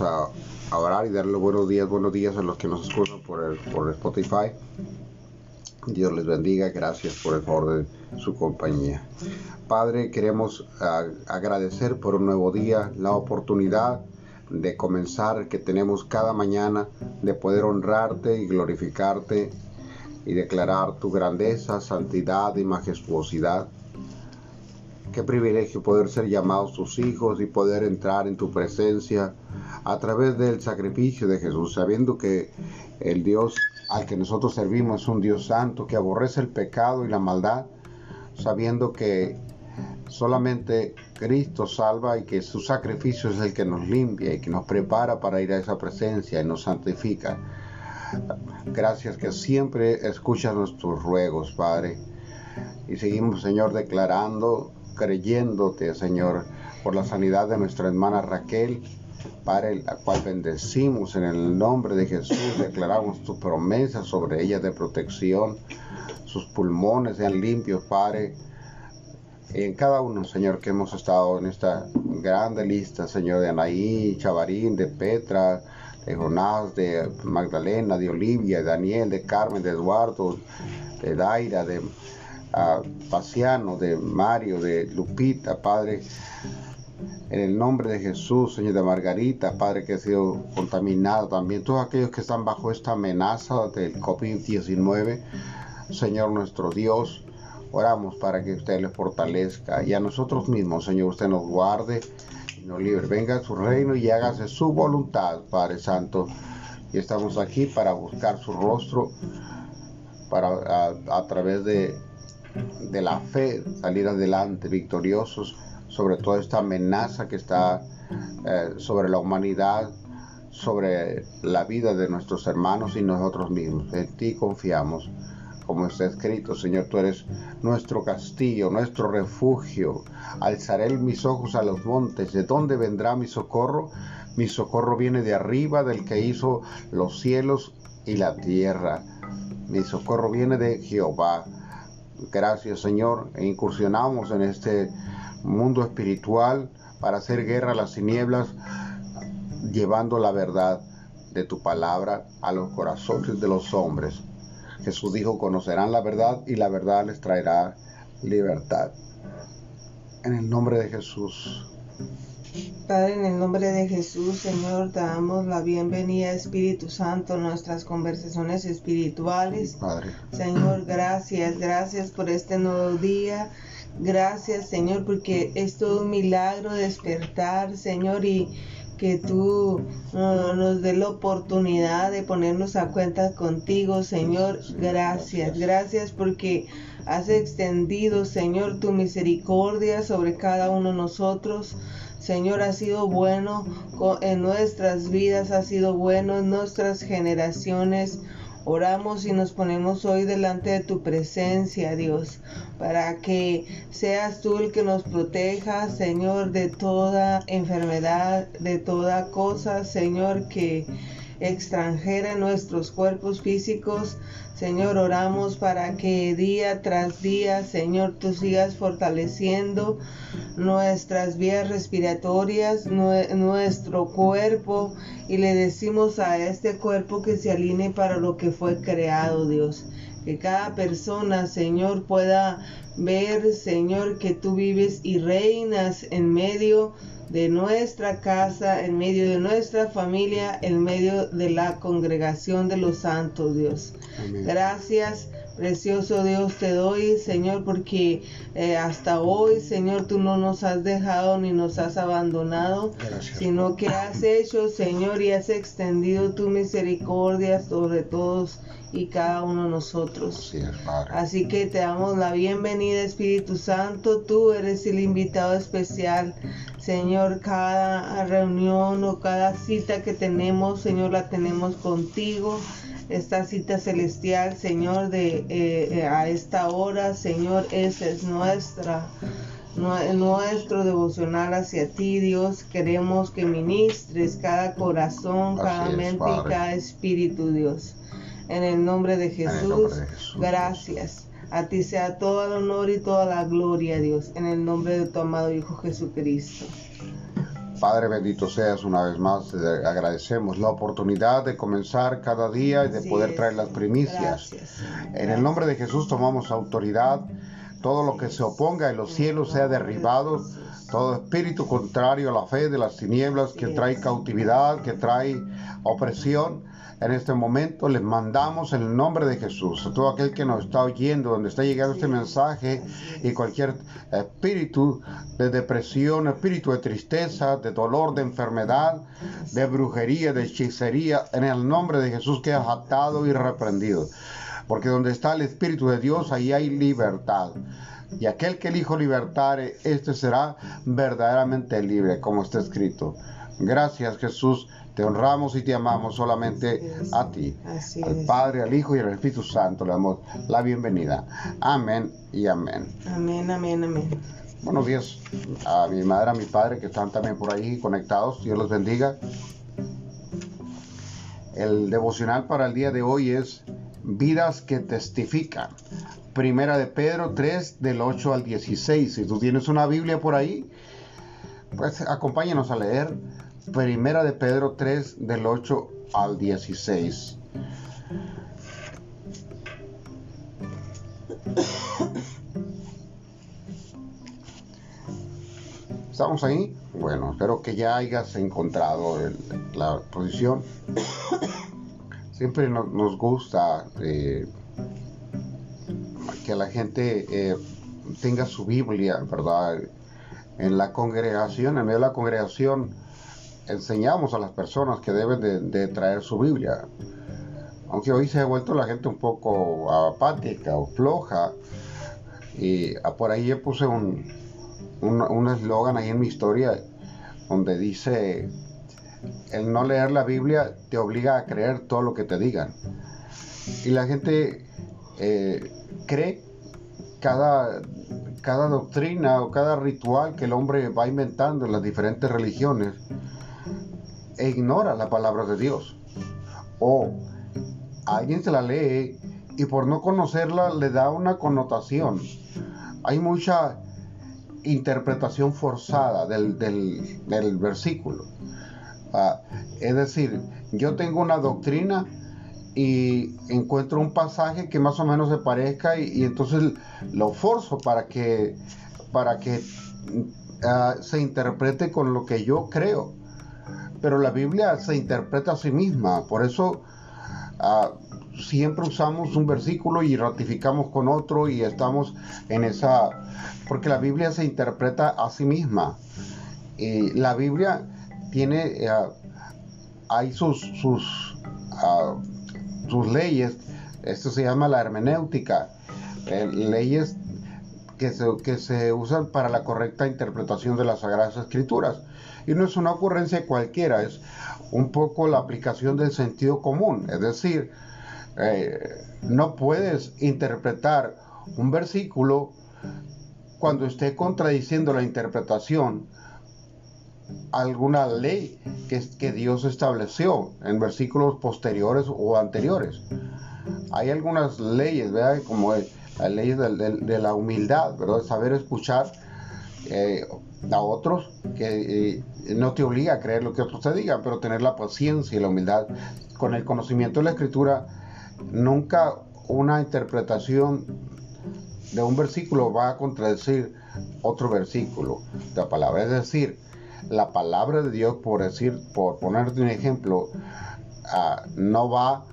a, orar y darle buenos días, buenos días a los que nos escuchan por, el, por Spotify. Dios les bendiga, gracias por el favor de su compañía. Padre, queremos agradecer por un nuevo día, la oportunidad de comenzar que tenemos cada mañana, de poder honrarte y glorificarte y declarar tu grandeza, santidad y majestuosidad. Qué privilegio poder ser llamados tus hijos y poder entrar en tu presencia a través del sacrificio de Jesús, sabiendo que el Dios al que nosotros servimos es un Dios santo que aborrece el pecado y la maldad, sabiendo que solamente Cristo salva y que su sacrificio es el que nos limpia y que nos prepara para ir a esa presencia y nos santifica. Gracias que siempre escuchas nuestros ruegos, Padre. Y seguimos, Señor, declarando, creyéndote, Señor, por la sanidad de nuestra hermana Raquel, Padre, la cual bendecimos en el nombre de Jesús, declaramos tu promesa sobre ella de protección, sus pulmones sean limpios, Padre. En cada uno, Señor, que hemos estado en esta grande lista, Señor, de Anaí, Chavarín, de Petra, de Jonás, de Magdalena, de Olivia, de Daniel, de Carmen, de Eduardo, de Daira, de uh, Paciano, de Mario, de Lupita, Padre. En el nombre de Jesús, Señor de Margarita, Padre, que ha sido contaminado también. Todos aquellos que están bajo esta amenaza del COVID-19, Señor nuestro Dios, oramos para que usted les fortalezca y a nosotros mismos, Señor, usted nos guarde no libre. Venga a su reino y hágase su voluntad, Padre Santo. Y estamos aquí para buscar su rostro, para a, través de, de la fe salir adelante victoriosos sobre toda esta amenaza que está eh, sobre la humanidad, sobre la vida de nuestros hermanos y nosotros mismos. En ti confiamos como está escrito, Señor, tú eres nuestro castillo, nuestro refugio. Alzaré mis ojos a los montes. ¿De dónde vendrá mi socorro? Mi socorro viene de arriba, del que hizo los cielos y la tierra. Mi socorro viene de Jehová. Gracias, Señor. Incursionamos en este mundo espiritual para hacer guerra a las tinieblas, llevando la verdad de tu palabra a los corazones de los hombres. Jesús dijo, conocerán la verdad y la verdad les traerá libertad. En el nombre de Jesús. Padre, en el nombre de Jesús, Señor, te damos la bienvenida, Espíritu Santo, a nuestras conversaciones espirituales. Padre. Señor, gracias, gracias por este nuevo día. Gracias, Señor, porque es todo un milagro despertar, Señor, y que tú uh, nos dé la oportunidad de ponernos a cuenta contigo, Señor. Gracias, gracias porque has extendido, Señor, tu misericordia sobre cada uno de nosotros. Señor, ha sido bueno en nuestras vidas, ha sido bueno en nuestras generaciones. Oramos y nos ponemos hoy delante de tu presencia, Dios, para que seas tú el que nos proteja, Señor, de toda enfermedad, de toda cosa, Señor, que extranjera en nuestros cuerpos físicos. Señor, oramos para que día tras día, Señor, tú sigas fortaleciendo nuestras vías respiratorias, nuestro cuerpo, y le decimos a este cuerpo que se alinee para lo que fue creado, Dios. Que cada persona, Señor, pueda ver, Señor, que tú vives y reinas en medio de nuestra casa, en medio de nuestra familia, en medio de la congregación de los santos, Dios. Gracias. Precioso Dios te doy, Señor, porque eh, hasta hoy, Señor, tú no nos has dejado ni nos has abandonado, sino que has hecho, Señor, y has extendido tu misericordia sobre todos y cada uno de nosotros. Así que te damos la bienvenida, Espíritu Santo. Tú eres el invitado especial. Señor, cada reunión o cada cita que tenemos, Señor, la tenemos contigo. Esta cita celestial, Señor, de eh, eh, a esta hora, Señor, esa es nuestra nuestro devocional hacia ti, Dios. Queremos que ministres cada corazón, cada mente y cada espíritu, Dios. En el nombre de Jesús, gracias. A ti sea todo el honor y toda la gloria, Dios, en el nombre de tu amado Hijo Jesucristo. Padre bendito seas una vez más, agradecemos la oportunidad de comenzar cada día y de poder traer las primicias. En el nombre de Jesús tomamos autoridad, todo lo que se oponga en los cielos sea derribado, todo espíritu contrario a la fe de las tinieblas que trae cautividad, que trae opresión en este momento les mandamos en el nombre de Jesús a todo aquel que nos está oyendo, donde está llegando este mensaje y cualquier espíritu de depresión, espíritu de tristeza, de dolor, de enfermedad, de brujería, de hechicería, en el nombre de Jesús que has atado y reprendido. Porque donde está el Espíritu de Dios, ahí hay libertad. Y aquel que el Hijo libertare, este será verdaderamente libre, como está escrito. Gracias Jesús te honramos y te amamos solamente a ti, al Padre, al Hijo y al Espíritu Santo. Le damos la bienvenida. Amén y amén. Amén, amén, amén. Buenos días a mi madre, a mi padre que están también por ahí conectados. Dios los bendiga. El devocional para el día de hoy es Vidas que testifican. Primera de Pedro 3 del 8 al 16. Si tú tienes una Biblia por ahí, pues acompáñanos a leer Primera de Pedro 3 del 8 al 16. ¿Estamos ahí? Bueno, espero que ya hayas encontrado la posición. Siempre nos gusta eh, que la gente eh, tenga su Biblia, ¿verdad? En la congregación, en medio de la congregación, enseñamos a las personas que deben de, traer su Biblia. Aunque hoy se ha vuelto la gente un poco apática o floja. Y ah, por ahí yo puse un eslogan ahí en mi historia donde dice, el no leer la Biblia te obliga a creer todo lo que te digan. Y la gente eh, cree cada, cada doctrina o cada ritual que el hombre va inventando en las diferentes religiones e ignora la palabra de Dios. O alguien se la lee y por no conocerla le da una connotación. Hay mucha interpretación forzada del, versículo. Ah, es decir, yo tengo una doctrina y encuentro un pasaje que más o menos se parezca y, entonces lo forzo para que, para que ah, se interprete con lo que yo creo pero la Biblia se interpreta a sí misma, por eso ah, siempre usamos un versículo y ratificamos con otro y estamos en esa, porque la Biblia se interpreta a sí misma. Y la Biblia tiene, ah, hay sus, sus, ah, sus leyes, esto se llama la hermenéutica, eh, leyes que se, que se usan para la correcta interpretación de las Sagradas Escrituras. Y no es una ocurrencia cualquiera, es un poco la aplicación del sentido común. Es decir, eh, no puedes interpretar un versículo cuando esté contradiciendo la interpretación alguna ley que, que Dios estableció en versículos posteriores o anteriores. Hay algunas leyes, ¿verdad? como la ley de, la humildad, ¿verdad? saber escuchar eh, a otros que eh, no te obliga a creer lo que otros te digan, pero tener la paciencia y la humildad. Con el conocimiento de la escritura, nunca una interpretación de un versículo va a contradecir otro versículo de la palabra. Es decir, la palabra de Dios, por decir, por ponerte un ejemplo, ah, no va,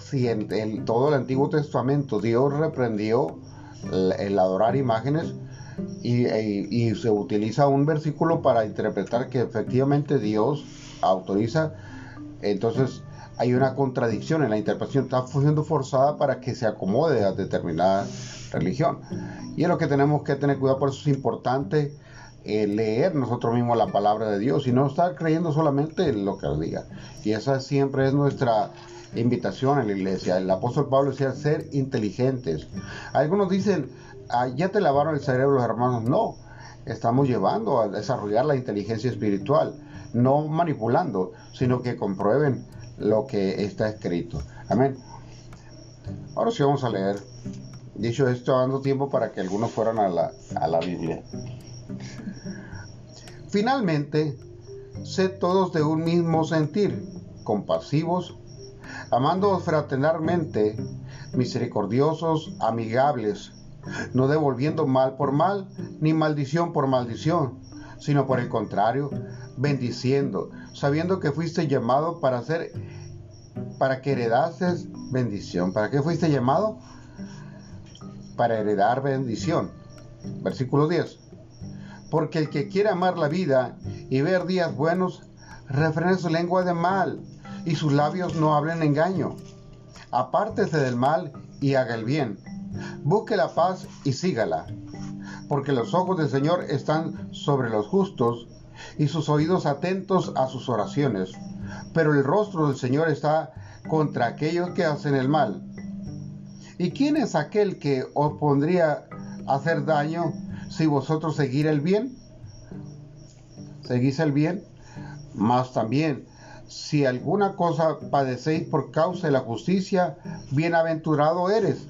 si en, todo el Antiguo Testamento Dios reprendió el adorar imágenes, y, se utiliza un versículo para interpretar que efectivamente Dios autoriza, entonces hay una contradicción en la interpretación, está siendo forzada para que se acomode a determinada religión. Y es lo que tenemos que tener cuidado, por eso es importante eh, leer nosotros mismos la palabra de Dios y no estar creyendo solamente en lo que nos diga. Y esa siempre es nuestra invitación en la iglesia. El apóstol Pablo decía ser inteligentes. Algunos dicen, Ya te lavaron el cerebro los hermanos. No, estamos llevando a desarrollar la inteligencia espiritual, no manipulando, sino que comprueben lo que está escrito. Amén. Ahora sí vamos a leer. Dicho esto, dando tiempo para que algunos fueran a la, a la Biblia. Finalmente, sed todos de un mismo sentir, compasivos, amándoos fraternalmente, misericordiosos, amigables, no devolviendo mal por mal, ni maldición por maldición, sino por el contrario, bendiciendo, sabiendo que fuiste llamado para hacer, para que heredases bendición. ¿Para qué fuiste llamado? Para heredar bendición. Versículo 10. Porque el que quiere amar la vida y ver días buenos, refrene su lengua de mal y sus labios no hablen engaño. Apártese del mal y haga el bien. Busque la paz y sígala. Porque los ojos del Señor están sobre los justos y sus oídos atentos a sus oraciones. Pero el rostro del Señor está contra aquellos que hacen el mal. ¿Y quién es aquel que os pondría a hacer daño si vosotros seguir el bien? ¿Seguís el bien? Más también, si alguna cosa padecéis por causa de la justicia, bienaventurado eres.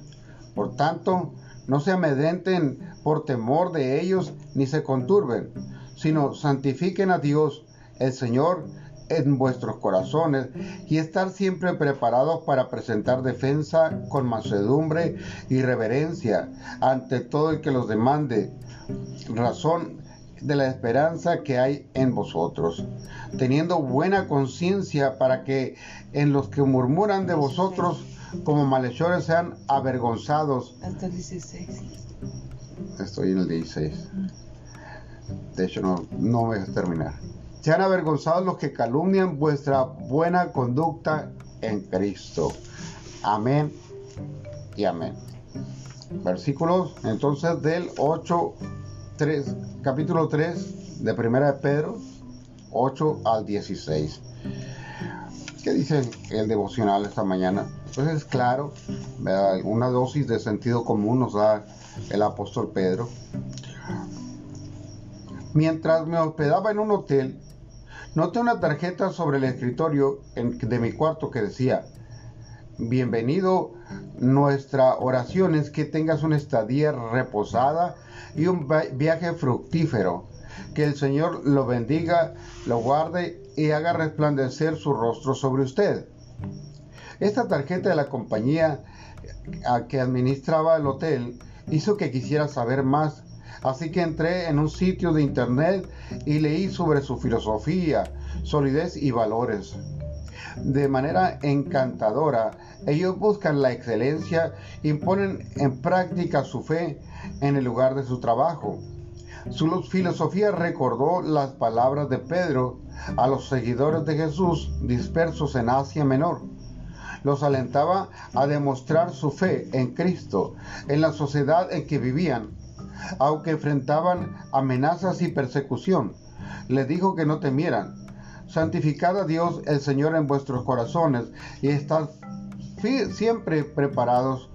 Por tanto, no se amedrenten por temor de ellos, ni se conturben, sino santifiquen a Dios, el Señor, en vuestros corazones y estar siempre preparados para presentar defensa con mansedumbre y reverencia ante todo el que los demande razón de la esperanza que hay en vosotros, teniendo buena conciencia para que en los que murmuran de vosotros como malhechores sean avergonzados. Hasta el 16. Estoy en el 16. De hecho, no, no voy a terminar. Sean avergonzados los que calumnian vuestra buena conducta en Cristo. Amén y amén. Versículos entonces del 8, 3, capítulo 3 de Primera de Pedro, 8 al 16. ¿Qué dice el devocional esta mañana? Pues es claro, una dosis de sentido común nos da el apóstol Pedro. Mientras me hospedaba en un hotel, Noté una tarjeta sobre el escritorio de mi cuarto que decía, bienvenido, nuestra oración es que tengas una estadía reposada y un viaje fructífero. Que el Señor lo bendiga, lo guarde y haga resplandecer su rostro sobre usted. Esta tarjeta de la compañía a que administraba el hotel hizo que quisiera saber más Así que entré en un sitio de internet y leí sobre su filosofía, solidez y valores. De manera encantadora, ellos buscan la excelencia y ponen en práctica su fe en el lugar de su trabajo. Su filosofía recordó las palabras de Pedro a los seguidores de Jesús dispersos en Asia Menor. Los alentaba a demostrar su fe en Cristo, en la sociedad en que vivían aunque enfrentaban amenazas y persecución. Les dijo que no temieran. Santificad a Dios el Señor en vuestros corazones y estad siempre preparados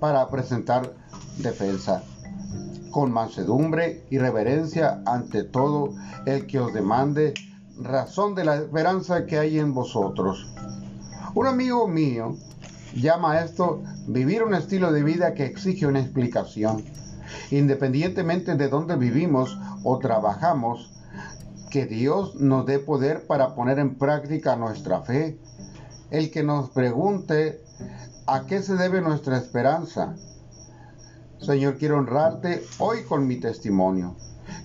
para presentar defensa con mansedumbre y reverencia ante todo el que os demande razón de la esperanza que hay en vosotros. Un amigo mío llama a esto vivir un estilo de vida que exige una explicación independientemente de dónde vivimos o trabajamos, que Dios nos dé poder para poner en práctica nuestra fe. El que nos pregunte a qué se debe nuestra esperanza. Señor, quiero honrarte hoy con mi testimonio.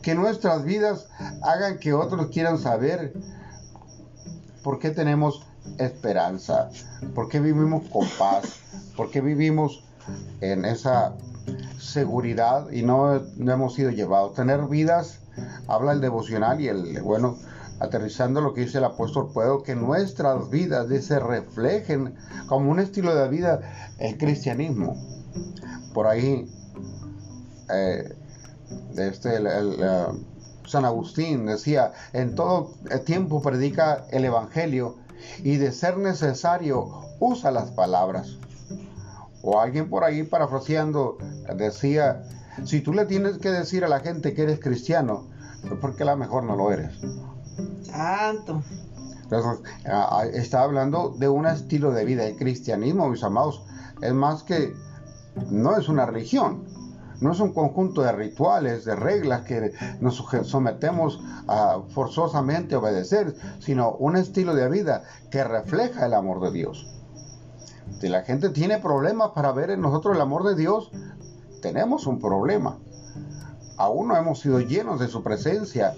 Que nuestras vidas hagan que otros quieran saber por qué tenemos esperanza, por qué vivimos con paz, por qué vivimos en esa seguridad y no, hemos sido llevados. Tener vidas, habla el devocional y el, bueno, aterrizando lo que dice el apóstol, puedo que nuestras vidas se reflejen como un estilo de vida el cristianismo. Por ahí, eh, este, el, San Agustín decía, en todo tiempo predica el Evangelio y de ser necesario usa las palabras. O alguien por ahí parafraseando decía, si tú le tienes que decir a la gente que eres cristiano, porque a lo mejor no lo eres. Santo. Entonces, está hablando de un estilo de vida. El cristianismo, mis amados, es más que, no es una religión. No es un conjunto de rituales, de reglas que nos sometemos a forzosamente obedecer, sino un estilo de vida que refleja el amor de Dios. Si la gente tiene problemas para ver en nosotros el amor de Dios, tenemos un problema. Aún no hemos sido llenos de su presencia.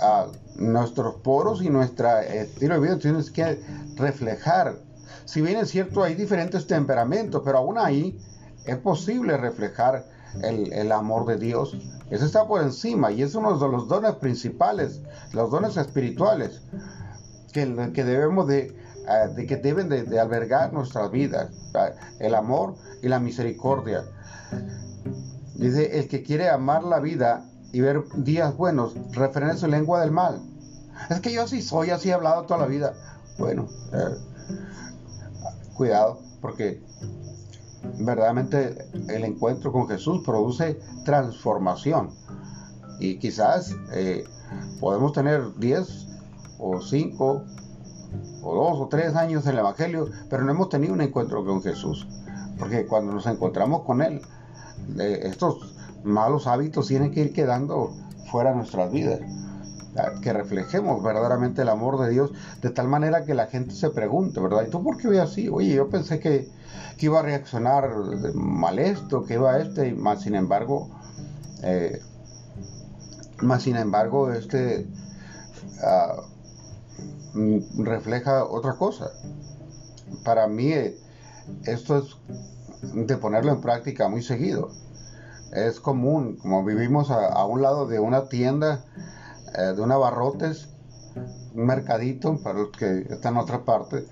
A nuestros poros y nuestro estilo de vida tienen que reflejar. Si bien es cierto, hay diferentes temperamentos, pero aún ahí es posible reflejar el, amor de Dios. Eso está por encima y es uno de los dones principales, los dones espirituales que, debemos de, eh, de, que deben de, albergar nuestras vidas, el amor y la misericordia. Dice, el que quiere amar la vida y ver días buenos, refrena su lengua del mal. Es que yo así soy, así he hablado toda la vida. Bueno, eh, cuidado, porque verdaderamente el encuentro con Jesús produce transformación. Y quizás eh, podemos tener 10 o 5 o 2 o 3 años en el Evangelio, pero no hemos tenido un encuentro con Jesús. Porque cuando nos encontramos con Él, eh, estos malos hábitos tienen que ir quedando fuera de nuestras vidas. Que reflejemos verdaderamente el amor de Dios de tal manera que la gente se pregunte, ¿verdad? ¿Y tú por qué ve así? Oye, yo pensé que, que iba a reaccionar mal esto, que iba a este, y más sin embargo, eh, más sin embargo, este ah, refleja otra cosa. Para mí, eh, esto es de ponerlo en práctica muy seguido. Es común, como vivimos a, un lado de una tienda, eh, de un abarrotes, un mercadito, para los que están en otra parte,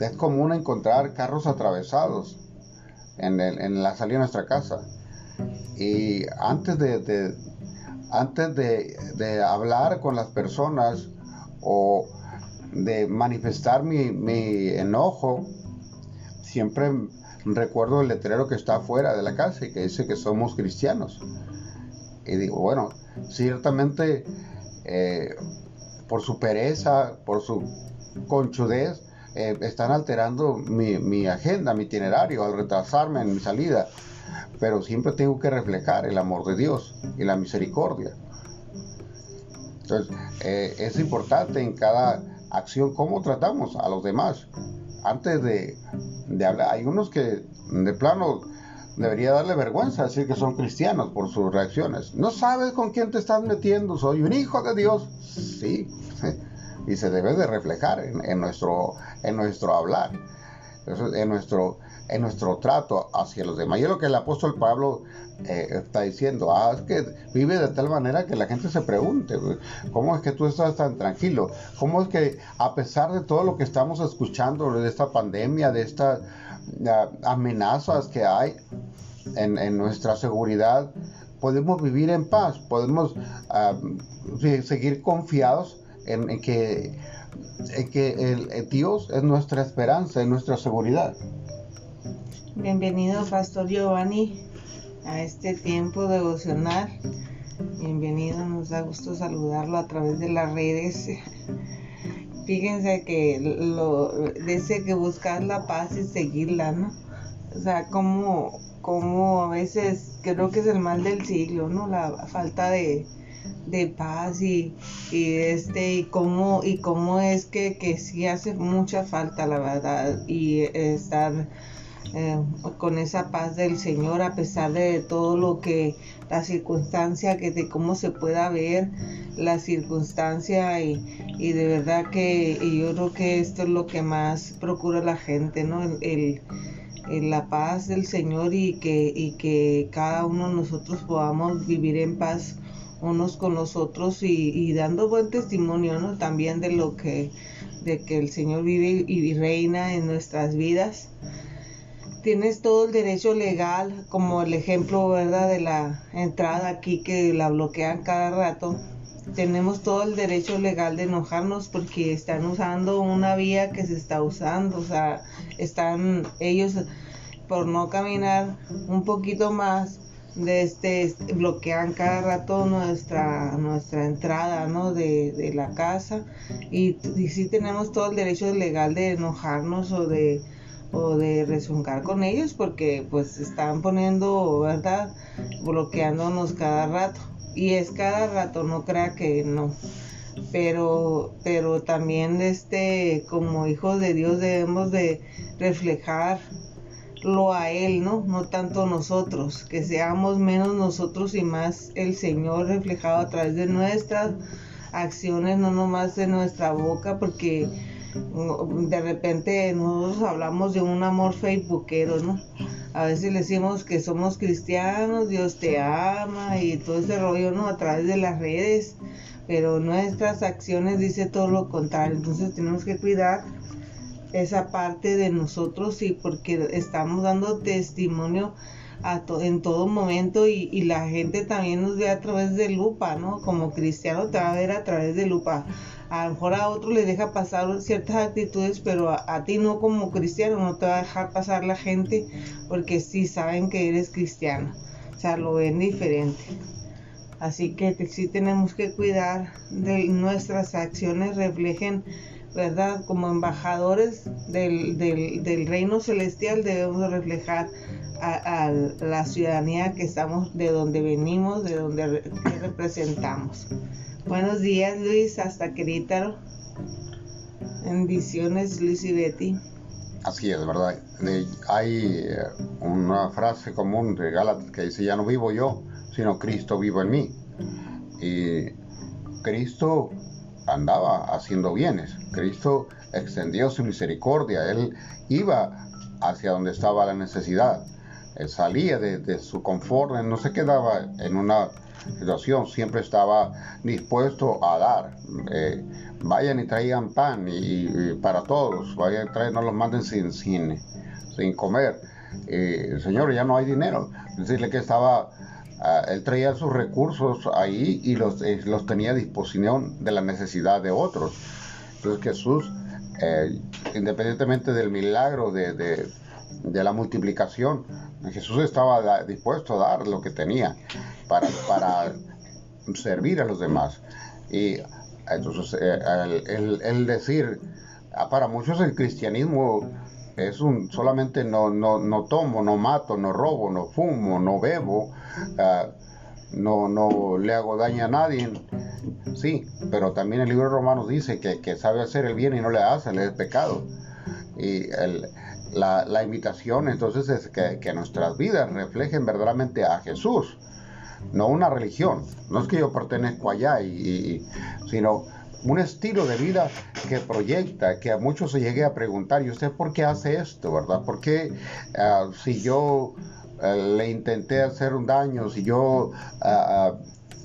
es común encontrar carros atravesados en, la salida de nuestra casa. Y antes de, antes de, hablar con las personas o de manifestar mi, mi enojo, siempre recuerdo el letrero que está afuera de la casa y que dice que somos cristianos. Y digo, bueno, ciertamente eh, por su pereza, por su conchudez, eh, están alterando mi, agenda, mi itinerario, al retrasarme en mi salida. Pero siempre tengo que reflejar el amor de Dios y la misericordia. Entonces, eh, es importante en cada acción cómo tratamos a los demás. Antes de, de hablar, hay unos que de plano debería darle vergüenza decir que son cristianos por sus reacciones. No sabes con quién te estás metiendo, soy un hijo de Dios. Sí, y se debe de reflejar en, nuestro, en nuestro hablar, en nuestro, en nuestro trato hacia los demás. Y es lo que el apóstol Pablo eh, está diciendo, ah, es que vive de tal manera que la gente se pregunte, ¿cómo es que tú estás tan tranquilo? ¿Cómo es que a pesar de todo lo que estamos escuchando de esta pandemia, de estas amenazas que hay en, en nuestra seguridad, podemos vivir en paz, podemos ah, seguir confiados en, que, que el, Dios es nuestra esperanza, es nuestra seguridad. Bienvenido, Pastor Giovanni, a este tiempo devocional. Bienvenido, nos da gusto saludarlo a través de las redes. Fíjense que lo dice que buscar la paz y seguirla, ¿no? O sea, como, como a veces creo que es el mal del siglo, ¿no? La falta de, de paz y, este y cómo y cómo es que, que sí hace mucha falta la verdad y estar eh, con esa paz del Señor a pesar de todo lo que la circunstancia que de cómo se pueda ver la circunstancia y, y de verdad que yo creo que esto es lo que más procura la gente no el, el la paz del Señor y que, y que cada uno de nosotros podamos vivir en paz unos con los otros y, dando buen testimonio ¿no? también de lo que de que el Señor vive y reina en nuestras vidas. Tienes todo el derecho legal, como el ejemplo, ¿verdad?, de la entrada aquí que la bloquean cada rato. Tenemos todo el derecho legal de enojarnos porque están usando una vía que se está usando, o sea, están ellos por no caminar un poquito más de este bloquean cada rato nuestra nuestra entrada ¿no? de, la casa y, y sí tenemos todo el derecho legal de enojarnos o de o de rezongar con ellos porque pues están poniendo, ¿verdad? Bloqueándonos cada rato. Y es cada rato, no crea que no. Pero, pero también este, como hijos de Dios debemos de reflejar lo a Él, ¿no? No tanto nosotros, que seamos menos nosotros y más el Señor reflejado a través de nuestras acciones, no nomás de nuestra boca, porque de repente nosotros hablamos de un amor facebookero, ¿no? A veces le decimos que somos cristianos, Dios te ama y todo ese rollo, ¿no? A través de las redes, pero nuestras acciones dice todo lo contrario, entonces tenemos que cuidar esa parte de nosotros y porque estamos dando testimonio a en todo momento y, y, la gente también nos ve a través de lupa, ¿no? Como cristiano te va a ver a través de lupa a lo mejor a otro le deja pasar ciertas actitudes, pero a, ti no como cristiano, no te va a dejar pasar la gente porque sí saben que eres cristiano, o sea, lo ven diferente. Así que sí tenemos que cuidar de nuestras acciones reflejen, ¿verdad? Como embajadores del, del, reino celestial debemos reflejar a, la ciudadanía que estamos, de donde venimos, de donde representamos. Buenos días Luis, hasta Querétaro. Bendiciones Luis y Betty. Así es, ¿verdad? hay eh, una frase común de Gálatas que dice, ya no vivo yo, sino Cristo vivo en mí. Y Cristo andaba haciendo bienes, Cristo extendió su misericordia, Él iba hacia donde estaba la necesidad, Él salía de, de su confort, no se quedaba en una situación, siempre estaba dispuesto a dar. Eh, vayan y traigan pan y, para todos, vayan y traigan, no los manden sin, sin, sin comer. Eh, señor, ya no hay dinero. Decirle que estaba, ah, él traía sus recursos ahí y los, eh, los tenía a disposición de la necesidad de otros. Entonces Jesús, independientemente del milagro de, de, de la multiplicación, Jesús estaba dispuesto a dar lo que tenía para, para servir a los demás. Y entonces eh, el, decir, ah, para muchos el cristianismo es un solamente no, no, no tomo, no mato, no robo, no fumo, no bebo, ah, no, no le hago daño a nadie. Sí, pero también el libro de Romanos dice que, que sabe hacer el bien y no le hace, le es pecado. Y el, la, la, invitación entonces es que, que, nuestras vidas reflejen verdaderamente a Jesús no una religión. No es que yo pertenezco allá, y, sino un estilo de vida que proyecta, que a muchos se llegue a preguntar, ¿y usted por qué hace esto, verdad? ¿Por qué ah, si yo ah, le intenté hacer un daño, si yo, ah,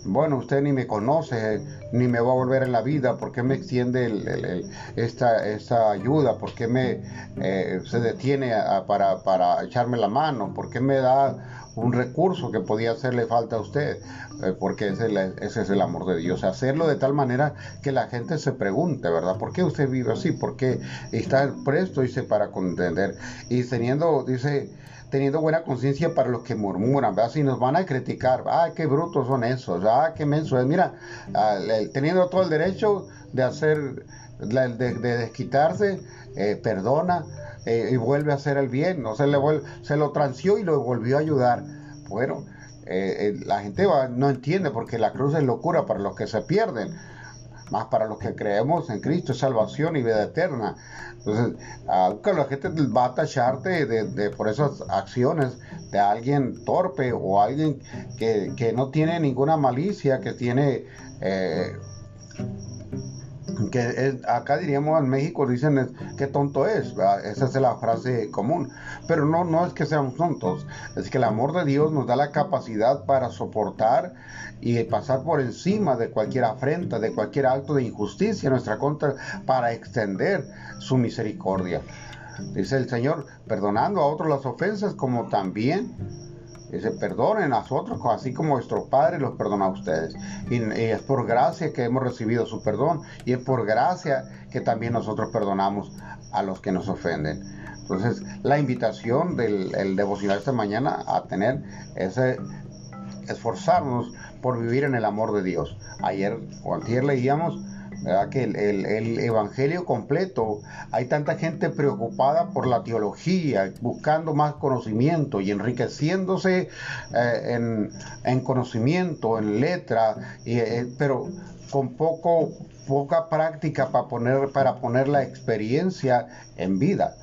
bueno, usted ni me conoce, ni me va a volver en la vida, ¿por qué me extiende esta, esta, ayuda? ¿Por qué me, eh, se detiene para, para echarme la mano? ¿Por qué me da un recurso que podía hacerle falta a usted, eh, porque ese, es el amor de Dios. Hacerlo de tal manera que la gente se pregunte, ¿verdad? ¿Por qué usted vive así? ¿Por qué está presto, dice, para contender? Y teniendo, dice, teniendo buena conciencia para los que murmuran, ¿verdad? Si nos van a criticar, ah, qué brutos son esos, ah, qué menso es, mira, teniendo todo el derecho de hacer, de, desquitarse, eh, perdona, eh, y vuelve a hacer el bien, no se le vuelve, se lo transió y lo volvió a ayudar. Bueno, eh, eh, la gente no entiende porque la cruz es locura para los que se pierden, más para los que creemos en Cristo salvación y vida eterna. Entonces, aunque la gente va a tacharte de, por esas acciones de alguien torpe o alguien que, que no tiene ninguna malicia, que tiene que acá diríamos en México dicen que tonto es, esa es la frase común, pero no, no es que seamos tontos, es que el amor de Dios nos da la capacidad para soportar y pasar por encima de cualquier afrenta, de cualquier acto de injusticia en nuestra contra, para extender su misericordia. Dice el Señor, perdonando a otros las ofensas como también Dice, perdonen a nosotros, así como vuestro Padre los perdona a ustedes. Y, es por gracia que hemos recibido su perdón. Y es por gracia que también nosotros perdonamos a los que nos ofenden. Entonces, la invitación del el devocional esta mañana a tener ese esforzarnos por vivir en el amor de Dios. Ayer o antier leíamos que el, evangelio completo, hay tanta gente preocupada por la teología, buscando más conocimiento y enriqueciéndose eh, en, conocimiento, en letra, y, eh, pero con poco poca práctica para poner, para poner la experiencia en vida.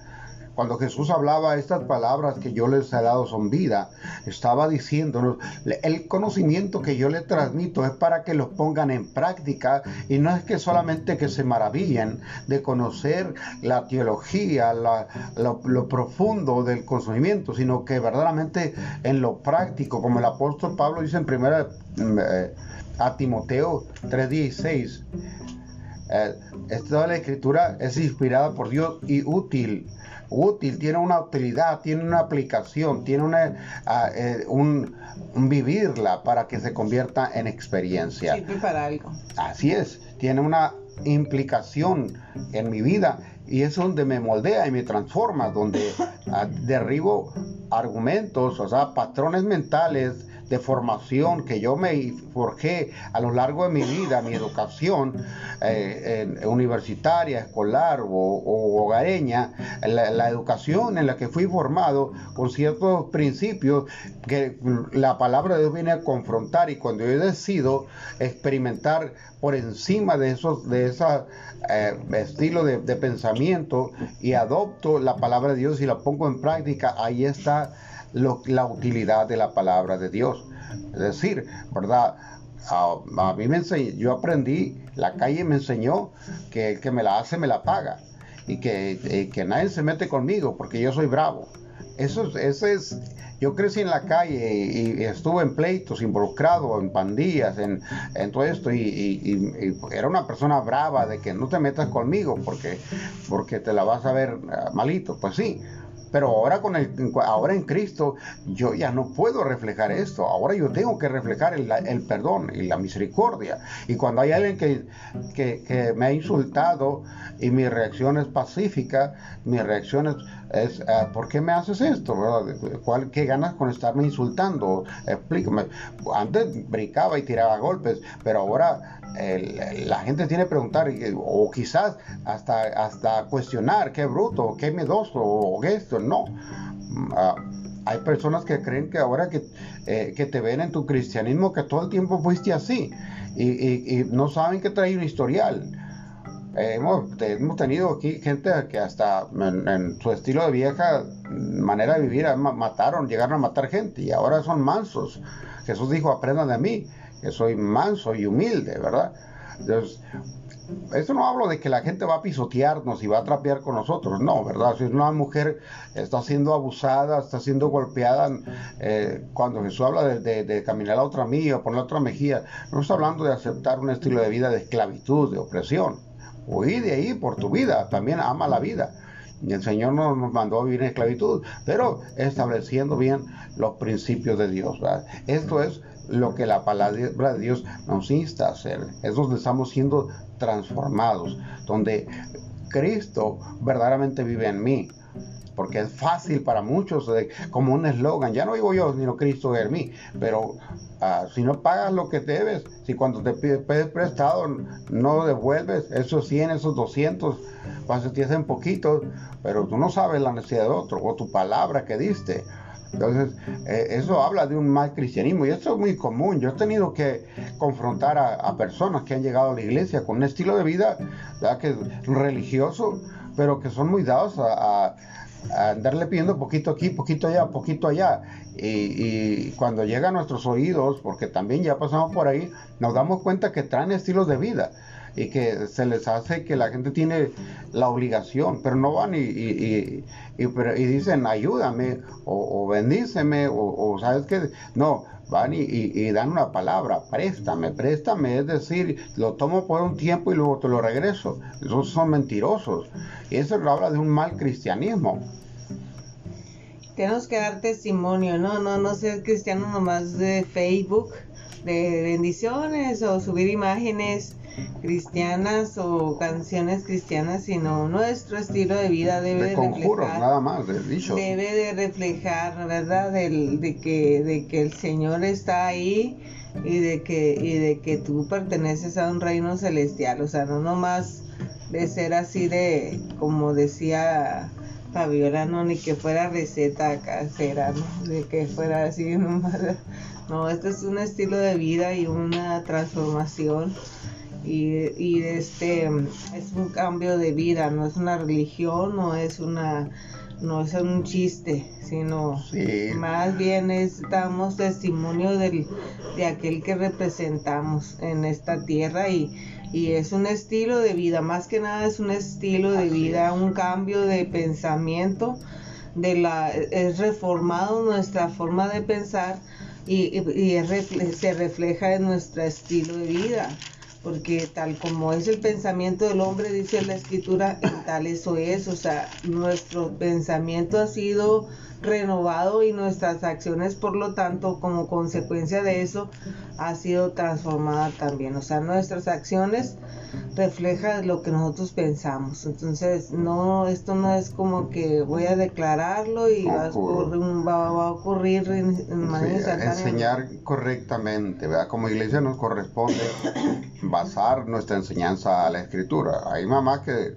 Cuando Jesús hablaba estas palabras que yo les he dado son vida, estaba diciéndonos, el conocimiento que yo les transmito es para que los pongan en práctica y no es que solamente que se maravillen de conocer la teología, lo, profundo del conocimiento, sino que verdaderamente en lo práctico, como el apóstol Pablo dice en primera mm, eh, a Timoteo 3:16, eh, toda la escritura es inspirada por Dios y útil útil, tiene una utilidad, tiene una aplicación, tiene una, eh, un, vivirla para que se convierta en experiencia. Sirve para algo. Así es, tiene una implicación en mi vida y es donde me moldea y me transforma, donde ah, derribo argumentos, o sea, patrones mentales de formación que yo me forjé a lo largo de mi vida, mi educación eh, universitaria, escolar o, hogareña, la, educación en la que fui formado con ciertos principios que la palabra de Dios viene a confrontar y cuando yo decido experimentar por encima de esos de ese eh, estilo de, de pensamiento y adopto la palabra de Dios y la pongo en práctica, ahí está la utilidad de la palabra de Dios. Es decir, ¿verdad? A, mí me enseñó, yo aprendí, la calle me enseñó que el que me la hace me la paga y que, que nadie se mete conmigo porque yo soy bravo. Eso, eso es, yo crecí en la calle y, estuve en pleitos, involucrado en pandillas, en, todo esto, y, era una persona brava de que no te metas conmigo porque, porque te la vas a ver ah, malito. Pues sí, pero ahora, con el, ahora en Cristo yo ya no puedo reflejar esto. Ahora yo tengo que reflejar el, el perdón y la misericordia. Y cuando hay alguien que, que, que, me ha insultado y mi reacción es pacífica, mi reacción es, es ah, ¿por qué me haces esto? ¿Cuál, ¿Qué ganas con estarme insultando? Explícame. Antes brincaba y tiraba golpes, pero ahora la gente tiene que preguntar, o quizás hasta, hasta cuestionar, qué bruto, qué miedoso, o esto, no. Ah, hay personas que creen que ahora que, eh, que, te ven en tu cristianismo, que todo el tiempo fuiste así, y, no saben que trae un historial. Hemos, hemos, tenido aquí gente que hasta en, su estilo de vieja manera de vivir mataron, llegaron a matar gente y ahora son mansos. Jesús dijo, aprendan de mí que soy manso y humilde, ¿verdad? Entonces, eso no hablo de que la gente va a pisotearnos y va a trapear con nosotros, no, ¿verdad? Si una mujer está siendo abusada, está siendo golpeada, eh, cuando Jesús habla de, caminar a otra milla, poner la otra mejilla, no está hablando de aceptar un estilo de vida de esclavitud, de opresión. Huí de ahí por tu vida, también ama la vida. Y el Señor nos mandó a vivir en esclavitud, pero estableciendo bien los principios de Dios. Esto es lo que la palabra de Dios nos insta a hacer. Es donde estamos siendo transformados, donde Cristo verdaderamente vive en mí. Porque es fácil para muchos, como un eslogan, ya no digo yo, sino Cristo en mí, pero ah, si no pagas lo que debes, si cuando te pides prestado no devuelves esos 100, esos 200, cuando te hacen poquitos, pero tú no sabes la necesidad de otro, o tu palabra que diste, entonces, eh, eso habla de un mal cristianismo y eso es muy común. Yo he tenido que confrontar a, personas que han llegado a la iglesia con un estilo de vida que es religioso, pero que son muy dados a, andarle pidiendo poquito aquí, poquito allá, poquito allá. Y, cuando llega a nuestros oídos, porque también ya pasamos por ahí, nos damos cuenta que traen estilos de vida y que se les hace que la gente tiene la obligación, pero no van y, y, y, y dicen ayúdame o, o bendíceme o, sabes que no, van y, dan una palabra, préstame, préstame, es decir, lo tomo por un tiempo y luego te lo regreso. Esos son mentirosos. Y eso habla de un mal cristianismo tenemos que dar testimonio, ¿no? No, no ser cristiano nomás de Facebook, de bendiciones o subir imágenes cristianas o canciones cristianas, sino nuestro estilo de vida debe de, reflejar, nada más, debe de reflejar, ¿verdad? de, que, de que el Señor está ahí y de que y de que tú perteneces a un reino celestial, o sea, no nomás de ser así de como decía Fabiola, no ni que fuera receta casera, ¿no? de que fuera así nomás. No, esto es un estilo de vida y una transformación y, y este es un cambio de vida, no es una religión, no es una no es un chiste, sino más bien es, damos testimonio del, de aquel que representamos en esta tierra y, y es un estilo de vida, más que nada es un estilo de vida, un cambio de pensamiento, de la, es reformado nuestra forma de pensar y, y, se refleja en nuestro estilo de vida porque tal como es el pensamiento del hombre, dice la escritura, tal eso es, o sea, nuestro pensamiento ha sido renovado y nuestras acciones, por lo tanto, como consecuencia de eso, ha sido transformada también. O sea, nuestras acciones reflejan lo que nosotros pensamos. Entonces, no, esto no es como que voy a declararlo y va a ocurrir, va, a ocurrir en, manera Enseñar correctamente, ¿verdad? Como iglesia nos corresponde basar nuestra enseñanza a la escritura. Hay mamás que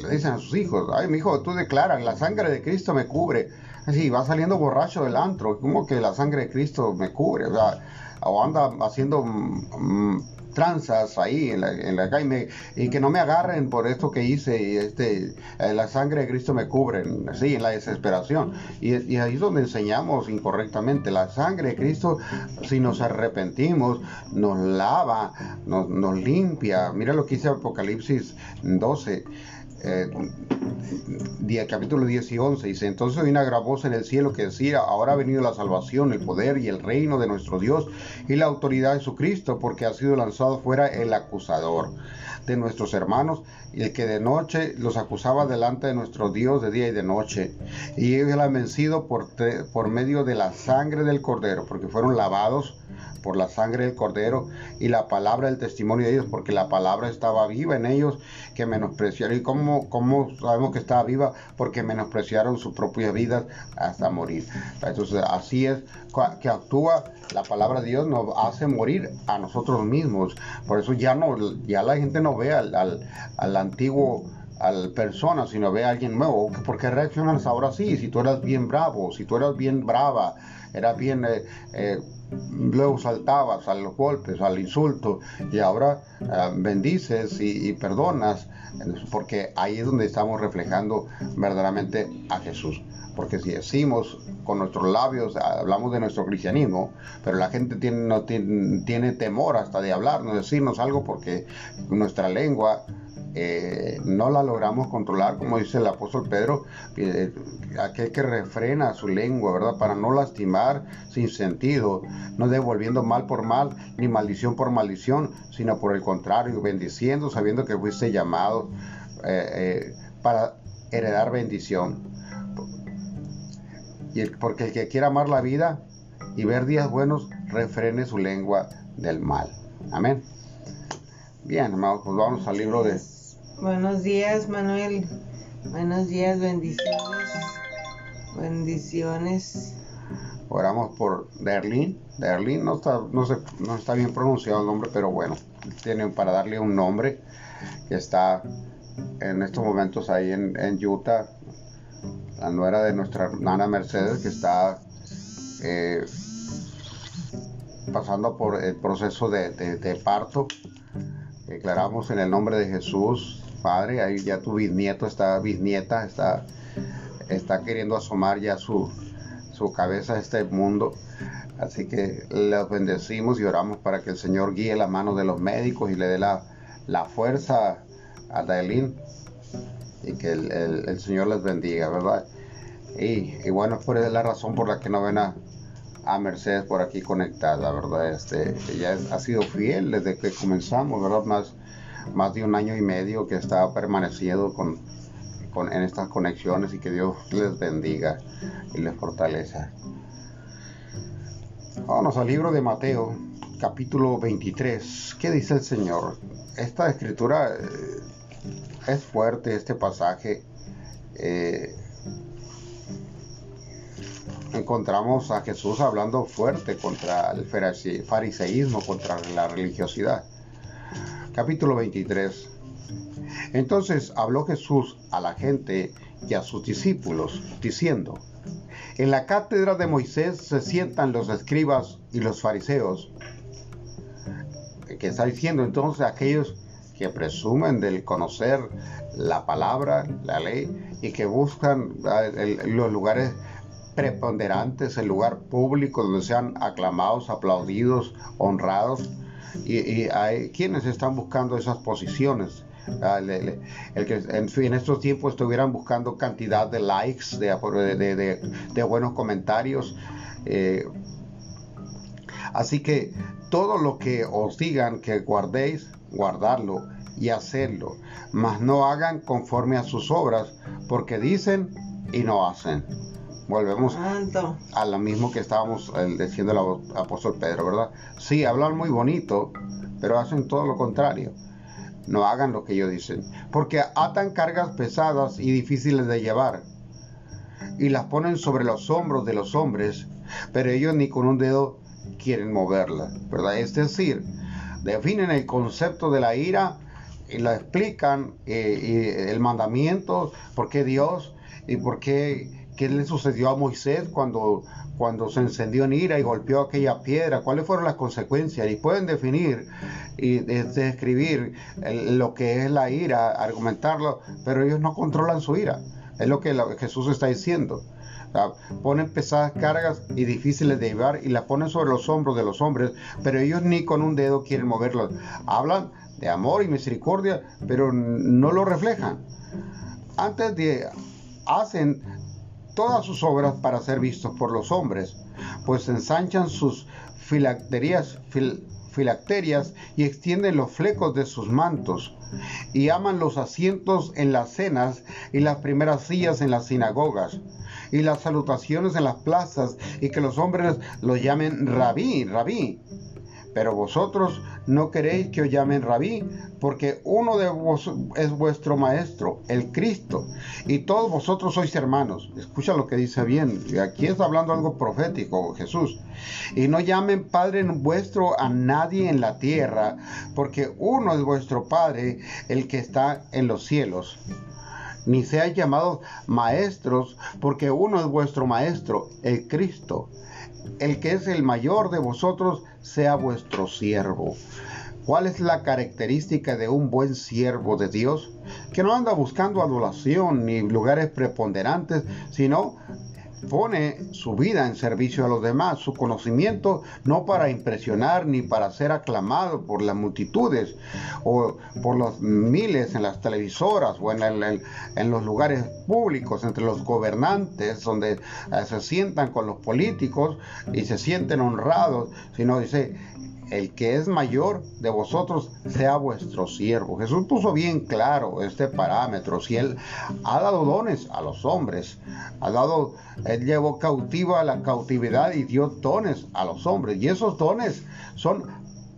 le dicen a sus hijos, ay, mi hijo, tú declaras, la sangre de Cristo me cubre Sí, va saliendo borracho del antro, como que la sangre de Cristo me cubre, o, sea, o anda haciendo mm, tranzas ahí en la, en la calle y que no me agarren por esto que hice y este eh, la sangre de Cristo me cubre así en la desesperación. Y, ahí es donde enseñamos incorrectamente la sangre de Cristo si nos arrepentimos nos lava nos, nos limpia. Mira lo que dice Apocalipsis 12 eh, capítulo 10 y 11, dice, entonces hay una gran voz en el cielo que decía, ahora ha venido la salvación, el poder y el reino de nuestro Dios y la autoridad de su Cristo, porque ha sido lanzado fuera el acusador de nuestros hermanos, y el que de noche los acusaba delante de nuestro Dios de día y de noche. Y ellos la han vencido por, por medio de la sangre del cordero, porque fueron lavados por la sangre del cordero y la palabra del testimonio de ellos, porque la palabra estaba viva en ellos, que menospreciaron. ¿Y cómo, cómo sabemos que estaba viva? Porque menospreciaron sus propias vidas hasta morir. Entonces, así es que actúa la palabra de Dios, nos hace morir a nosotros mismos. Por eso ya, no, ya la gente no ve al, al, al antiguo al persona, sino ve a alguien nuevo. ¿Por qué reaccionas ahora sí? Si tú eras bien bravo, si tú eras bien brava, eras bien eh, eh, luego saltabas a los golpes, al insulto, y ahora eh, bendices y, perdonas, porque ahí es donde estamos reflejando verdaderamente a Jesús. Porque si decimos con nuestros labios, hablamos de nuestro cristianismo, pero la gente tiene, tiene, tiene temor hasta de hablarnos, decirnos algo, porque nuestra lengua eh, no la logramos controlar, como dice el apóstol Pedro, eh, aquel que refrena su lengua, ¿verdad? Para no lastimar sin sentido, no devolviendo mal por mal, ni maldición por maldición, sino por el contrario, bendiciendo, sabiendo que fuiste llamado eh, para heredar bendición. Y porque el que quiera amar la vida y ver días buenos, refrene su lengua del mal. Amén. Bien, hermanos, pues vamos al libro de Buenos días, Manuel. Buenos días, bendiciones. Bendiciones. Oramos por Derlin. Derlin no está, no, no está bien pronunciado el nombre, pero bueno, tienen para darle un nombre que está en estos momentos ahí en, Utah. La nuera de nuestra hermana Mercedes que está eh, pasando por el proceso de parto. Declaramos en el nombre de Jesús Padre, ahí ya tu bisnieto está, bisnieta, está, está queriendo asomar ya su, su cabeza a este mundo. Así que les bendecimos y oramos para que el Señor guíe la mano de los médicos y le dé la, la fuerza a Daelín y que el, Señor les bendiga, ¿verdad? Y, bueno, por la razón por la que no ven a, a Mercedes por aquí conectada, ¿verdad? Este, ella ha sido fiel desde que comenzamos, ¿verdad? Más, más de un año y medio que está permaneciendo con, en estas conexiones y que Dios les bendiga y les fortaleza. Vamos al libro de Mateo, capítulo 23. ¿Qué dice el Señor? Esta escritura eh, es fuerte, este pasaje. Eh, encontramos a Jesús hablando fuerte contra el fariseísmo, contra la religiosidad. Capítulo 23. Entonces habló Jesús a la gente y a sus discípulos, diciendo, en la cátedra de Moisés se sientan los escribas y los fariseos. Que está diciendo entonces aquellos que presumen del conocer la palabra, la ley, y que buscan ah, los lugares preponderantes, el lugar público donde sean aclamados, aplaudidos, honrados. Y, hay quienes están buscando esas posiciones. Ah, el, que en, estos tiempos estuvieran buscando cantidad de likes, de, de, buenos comentarios. Eh, así que todo lo que os digan que guardéis, guardarlo y hacerlo, mas no hagan conforme a sus obras, porque dicen y no hacen. Volvemos a lo mismo que estábamos diciendo el apóstol Pedro, ¿verdad? Sí, hablan muy bonito, pero hacen todo lo contrario. No hagan lo que ellos dicen, porque atan cargas pesadas y difíciles de llevar y las ponen sobre los hombros de los hombres, pero ellos ni con un dedo quieren moverla, ¿verdad? Es decir, definen el concepto de la ira y la explican eh, y el mandamiento, por qué Dios y por qué qué le sucedió a Moisés cuando, cuando se encendió en ira y golpeó aquella piedra, cuáles fueron las consecuencias y pueden definir y describir lo que es la ira, argumentarlo, pero ellos no controlan su ira, es lo que Jesús está diciendo. ponen pesadas cargas y difíciles de llevar y las ponen sobre los hombros de los hombres, pero ellos ni con un dedo quieren moverlos. Hablan de amor y misericordia, pero no lo reflejan. Antes de hacen todas sus obras para ser vistos por los hombres, pues ensanchan sus filacterias, y extienden los flecos de sus mantos, y aman los asientos en las cenas y las primeras sillas en las sinagogas, y las salutaciones en las plazas, y que los hombres los llamen rabí, rabí. Pero vosotros no queréis que os llamen rabí, porque uno de vos es vuestro maestro, el Cristo, y todos vosotros sois hermanos. Escucha lo que dice bien, aquí está hablando algo profético Jesús. Y no llamen Padre vuestro a nadie en la tierra, porque uno es vuestro Padre, el que está en los cielos ni seáis llamados maestros, porque uno es vuestro maestro, el Cristo. El que es el mayor de vosotros sea vuestro siervo. ¿Cuál es la característica de un buen siervo de Dios? Que no anda buscando adulación ni lugares preponderantes, sino pone su vida en servicio a los demás, su conocimiento no para impresionar ni para ser aclamado por las multitudes o por los miles en las televisoras o en, los lugares públicos, entre los gobernantes, donde eh, se sientan con los políticos y se sienten honrados, sino dice, el que es mayor de vosotros sea vuestro siervo. Jesús puso bien claro este parámetro. Si Él ha dado dones a los hombres, ha dado, Él llevó cautiva la cautividad y dio dones a los hombres. Y esos dones son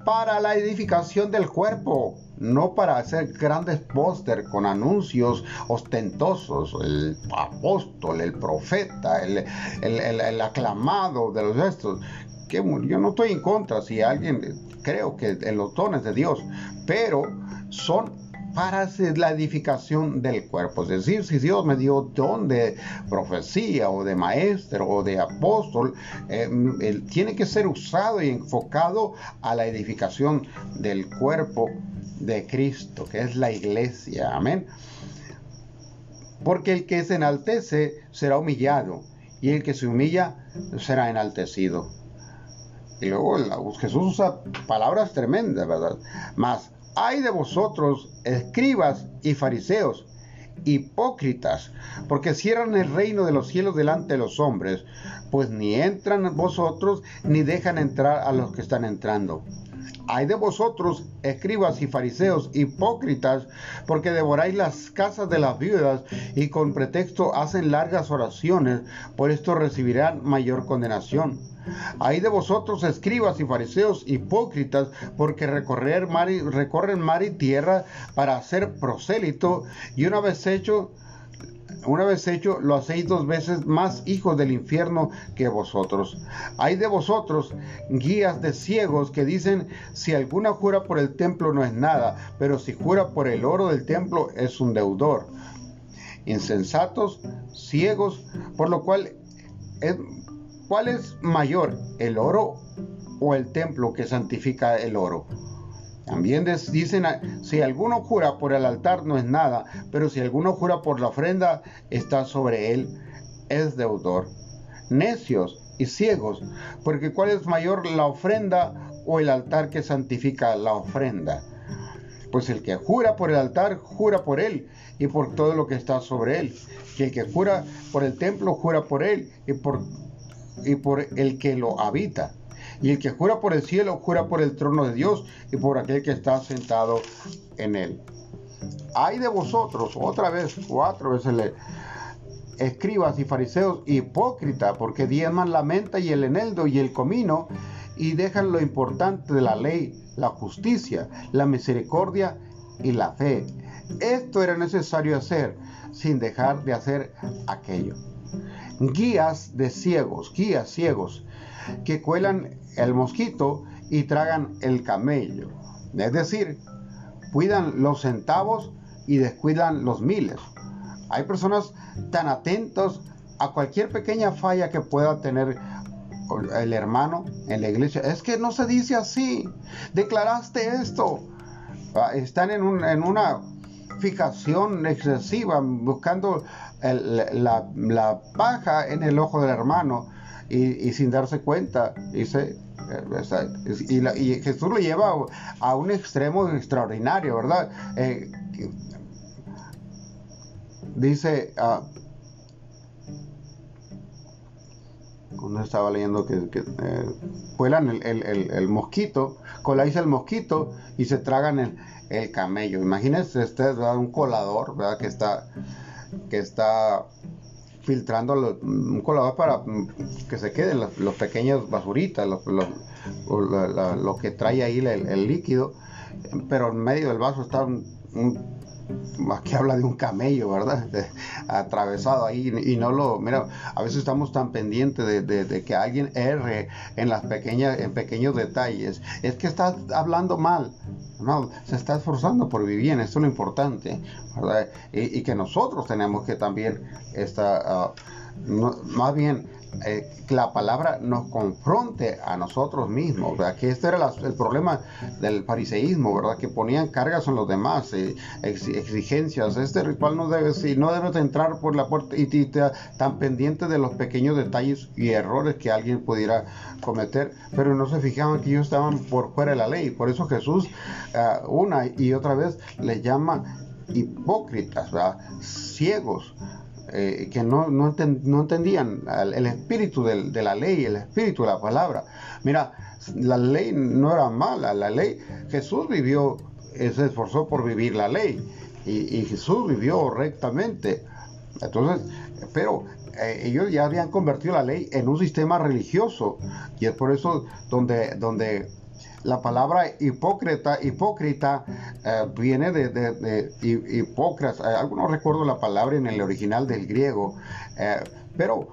para la edificación del cuerpo, no para hacer grandes póster con anuncios ostentosos. El apóstol, el profeta, el, aclamado de los estos yo no estoy en contra si alguien, creo que en los dones de Dios, pero son para la edificación del cuerpo. Es decir, si Dios me dio don de profecía o de maestro o de apóstol, eh, tiene que ser usado y enfocado a la edificación del cuerpo de Cristo, que es la iglesia. Amén. Porque el que se enaltece será humillado y el que se humilla será enaltecido. Y luego Jesús usa palabras tremendas, ¿verdad? Más, hay de vosotros, escribas y fariseos, hipócritas, porque cierran el reino de los cielos delante de los hombres, pues ni entran vosotros ni dejan entrar a los que están entrando. Hay de vosotros, escribas y fariseos, hipócritas, porque devoráis las casas de las viudas y con pretexto hacen largas oraciones, por esto recibirán mayor condenación. Hay de vosotros, escribas y fariseos hipócritas, porque recorrer mar y, recorren mar y tierra para hacer prosélito, y una vez hecho, una vez hecho, lo hacéis dos veces más hijos del infierno que vosotros. Hay de vosotros guías de ciegos que dicen, si alguna jura por el templo no es nada, pero si jura por el oro del templo es un deudor. Insensatos, ciegos, por lo cual, ¿cuál es mayor, el oro o el templo que santifica el oro? También dicen, si alguno jura por el altar no es nada, pero si alguno jura por la ofrenda está sobre él, es deudor. Necios y ciegos, porque ¿cuál es mayor la ofrenda o el altar que santifica la ofrenda? Pues el que jura por el altar, jura por él y por todo lo que está sobre él. Y el que jura por el templo, jura por él y por, y por el que lo habita. Y el que jura por el cielo, jura por el trono de Dios y por aquel que está sentado en él. Hay de vosotros, otra vez, cuatro veces le escribas y fariseos hipócritas, porque diezman la menta y el eneldo y el comino y dejan lo importante de la ley, la justicia, la misericordia y la fe. Esto era necesario hacer sin dejar de hacer aquello. Guías de ciegos, guías ciegos, que cuelan el mosquito y tragan el camello. Es decir, cuidan los centavos y descuidan los miles. Hay personas tan atentos a cualquier pequeña falla que pueda tener el hermano en la iglesia. Es que no se dice así. Declaraste esto. Ah, están en, una fijación excesiva, buscando la, paja en el ojo del hermano y, sin darse cuenta, eh, y, Jesús lo lleva a, un extremo extraordinario, ¿verdad? Eh, dice, uh, estaba leyendo que, eh, cuelan el, mosquito, coláis el mosquito y se tragan el, el camello. Imagínense este un colador, ¿verdad? Que está, que está filtrando un colador para que se queden los, los pequeños basuritas, lo, que trae ahí el, líquido, pero en medio del vaso está un, más que habla de un camello, ¿verdad? atravesado ahí y no lo, mira, a veces estamos tan pendientes de, que alguien erre en las pequeñas, en pequeños detalles. Es que está hablando mal, no, se está esforzando por vivir bien, esto es lo importante, ¿verdad? Y, que nosotros tenemos que también estar, ah, más bien, eh, que la palabra nos confronte a nosotros mismos, ¿verdad? que este era el problema del fariseísmo, ¿verdad? que ponían cargas en los demás, eh, exigencias, este ritual no debe, si no debes entrar por la puerta y, tan pendiente de los pequeños detalles y errores que alguien pudiera cometer, pero no se fijaban que ellos estaban por fuera de la ley, por eso Jesús ah, una y otra vez les llama hipócritas, ¿verdad? ciegos, eh, que no, no, entendían el, espíritu de la ley, el espíritu de la palabra. Mira, la ley no era mala, la ley, Jesús vivió, eh, se esforzó por vivir la ley y, Jesús vivió rectamente. Entonces, pero eh, ellos ya habían convertido la ley en un sistema religioso y es por eso donde, donde la palabra hipócrita, hipócrita eh, viene de, de, hipócritas, eh, no recuerdo la palabra en el original del griego, eh, pero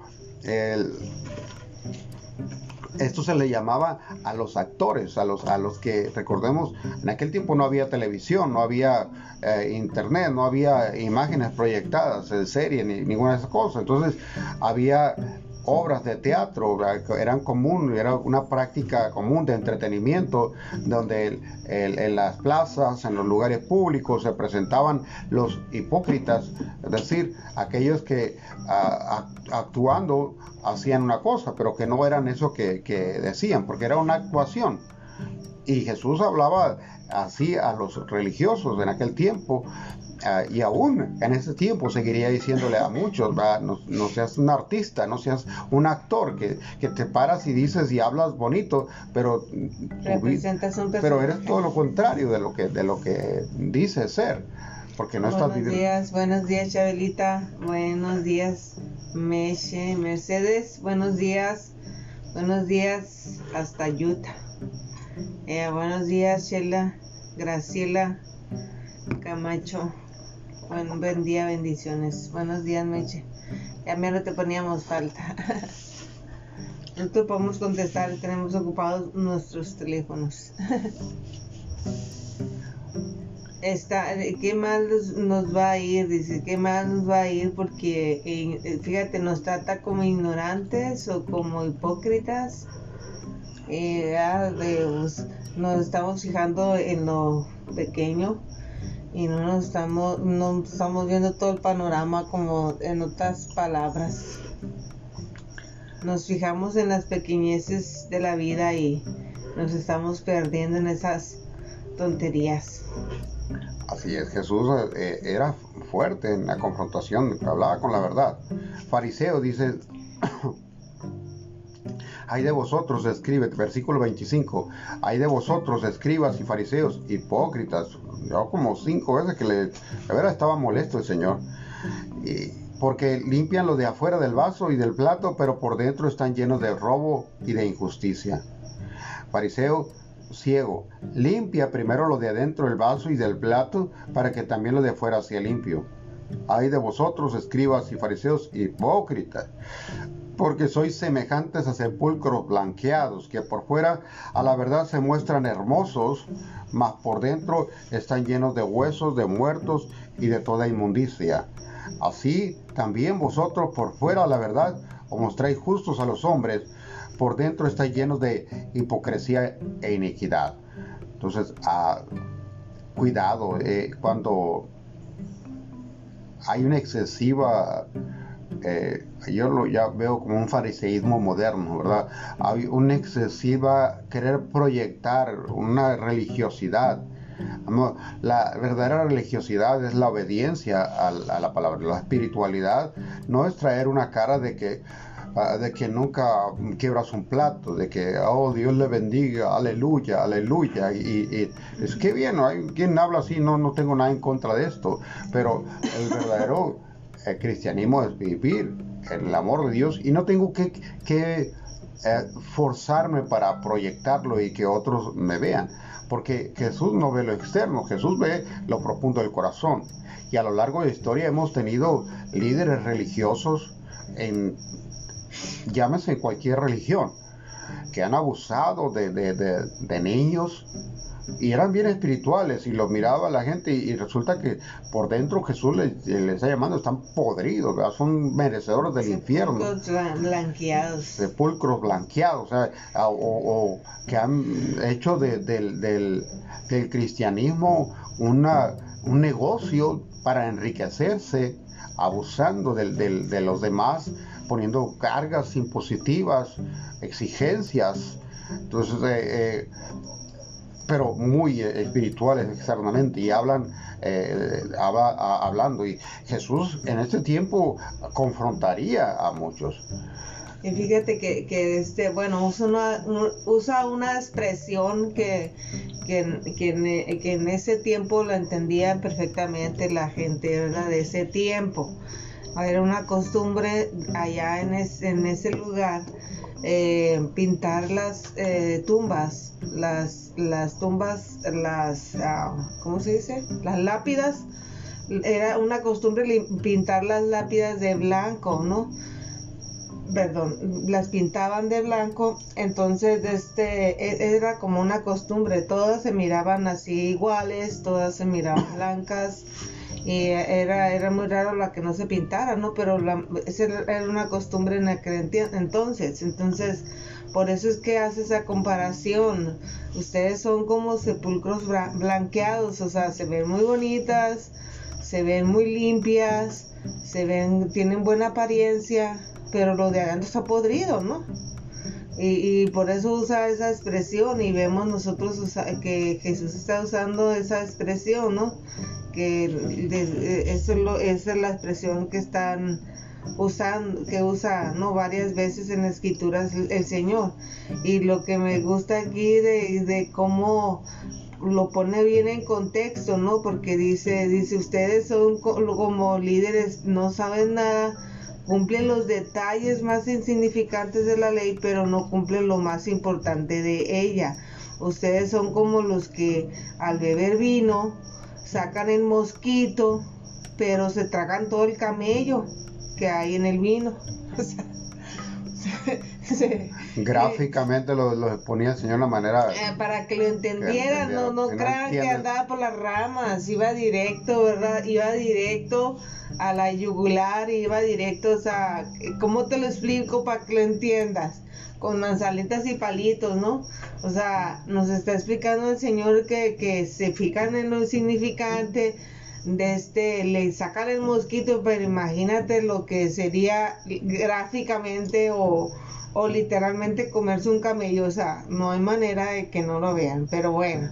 esto se le llamaba a los actores, a los, a los que, recordemos, en aquel tiempo no había televisión, no había internet, no había imágenes proyectadas en serie, ni ninguna de esas cosas. Entonces había obras de teatro eran común, era una práctica común de entretenimiento, donde en las plazas, en los lugares públicos se presentaban los hipócritas, es decir, aquellos que actuando hacían una cosa, pero que no eran eso que, que decían, porque era una actuación. Y Jesús hablaba así a los religiosos en aquel tiempo Ah, y aún en ese tiempo seguiría diciéndole a muchos, no, seas un artista, no seas un actor que, te paras y dices y hablas bonito, pero, pero eres todo lo contrario de lo que, de lo que dices ser, porque no estás viviendo. Buenos días, buenos días Chabelita, buenos días Meche, Mercedes, buenos días, buenos días hasta Utah. Eh, buenos días Sheila, Graciela, Camacho. Buen día, bendiciones. Buenos días, Meche. Ya no te poníamos falta. No te podemos contestar, tenemos ocupados nuestros teléfonos. Está, ¿Qué más nos va a ir? Dice, ¿qué más nos va a ir? Porque, eh, fíjate, nos trata como ignorantes o como hipócritas. Eh, pues, nos estamos fijando en lo pequeño y no nos estamos, no estamos viendo todo el panorama como en otras palabras. Nos fijamos en las pequeñeces de la vida y nos estamos perdiendo en esas tonterías. Así es, Jesús eh, era fuerte en la confrontación, hablaba con la verdad. Fariseo dice, hay de vosotros, escribe, versículo 25, hay de vosotros, escribas y fariseos, hipócritas. Yo como cinco veces que le, de verdad estaba molesto el Señor. Porque limpian lo de afuera del vaso y del plato, pero por dentro están llenos de robo y de injusticia. Fariseo, ciego, limpia primero lo de adentro del vaso y del plato para que también lo de afuera sea limpio. Hay de vosotros, escribas y fariseos hipócritas, porque sois semejantes a sepulcros blanqueados, que por fuera a la verdad se muestran hermosos, mas por dentro están llenos de huesos de muertos y de toda inmundicia. Así también vosotros por fuera a la verdad os mostráis justos a los hombres, por dentro estáis llenos de hipocresía e iniquidad. Entonces, ah, cuidado eh, cuando hay una excesiva, eh, yo lo ya veo como un fariseísmo moderno, ¿verdad? Hay una excesiva querer proyectar una religiosidad. La verdadera religiosidad es la obediencia a, la palabra. La espiritualidad no es traer una cara de que Ah, de que nunca quiebras un plato, de que, oh, Dios le bendiga, aleluya, aleluya. Y, es que bien, hay quien habla así, no, no tengo nada en contra de esto, pero el verdadero eh, cristianismo es vivir el amor de Dios y no tengo que, eh, forzarme para proyectarlo y que otros me vean, porque Jesús no ve lo externo, Jesús ve lo profundo del corazón. Y a lo largo de la historia hemos tenido líderes religiosos en llámese cualquier religión, que han abusado de, niños y eran bien espirituales y los miraba la gente y, resulta que por dentro Jesús les, está llamando, están podridos, son merecedores del infierno. Sepulcros blanqueados. Sepulcros blanqueados, o, que han hecho del, del, cristianismo una, un negocio para enriquecerse, abusando de los demás poniendo cargas impositivas, exigencias, entonces, eh, eh, pero muy espirituales externamente y hablan, eh, hablando. Y Jesús en este tiempo confrontaría a muchos. Y fíjate que, que este, bueno, usa una, usa una expresión que, que, que, en, ese tiempo la entendía perfectamente la gente de ese tiempo era una costumbre allá en, en ese lugar eh, pintar las eh, tumbas, las, las tumbas, las, ah, ¿cómo se dice? Las lápidas. Era una costumbre pintar las lápidas de blanco, ¿no? Perdón, las pintaban de blanco, entonces este e, era como una costumbre, todas se miraban así iguales, todas se miraban blancas y era, era muy raro la que no se pintara, ¿no? Pero la, esa era una costumbre en aquel entonces, entonces por eso es que hace esa comparación. Ustedes son como sepulcros blanqueados, o sea, se ven muy bonitas, se ven muy limpias, se ven, tienen buena apariencia, pero lo de adentro está podrido, ¿no? Y, y, por eso usa esa expresión y vemos nosotros que Jesús está usando esa expresión, ¿no? Que eso es esa es la expresión que están usando, que usa no varias veces en las escrituras el Señor. Y lo que me gusta aquí de, de cómo lo pone bien en contexto, ¿no? Porque dice, dice, ustedes son como líderes, no saben nada, cumplen los detalles más insignificantes de la ley, pero no cumplen lo más importante de ella. Ustedes son como los que al beber vino, sacan el mosquito pero se tragan todo el camello que hay en el vino. Gráficamente lo, lo, exponía el Señor de una manera... Eh, para que lo entendieran, no, no crean que andaba por las ramas, iba directo, ¿verdad? Iba directo a la yugular, iba directo, o sea, ¿cómo te lo explico para que lo entiendas? Con manzanitas y palitos, ¿no? O sea, nos está explicando el Señor que, que se fijan en lo insignificante, de este, le sacan el mosquito, pero imagínate lo que sería gráficamente o, o literalmente comerse un camello, o sea, no hay manera de que no lo vean, pero bueno,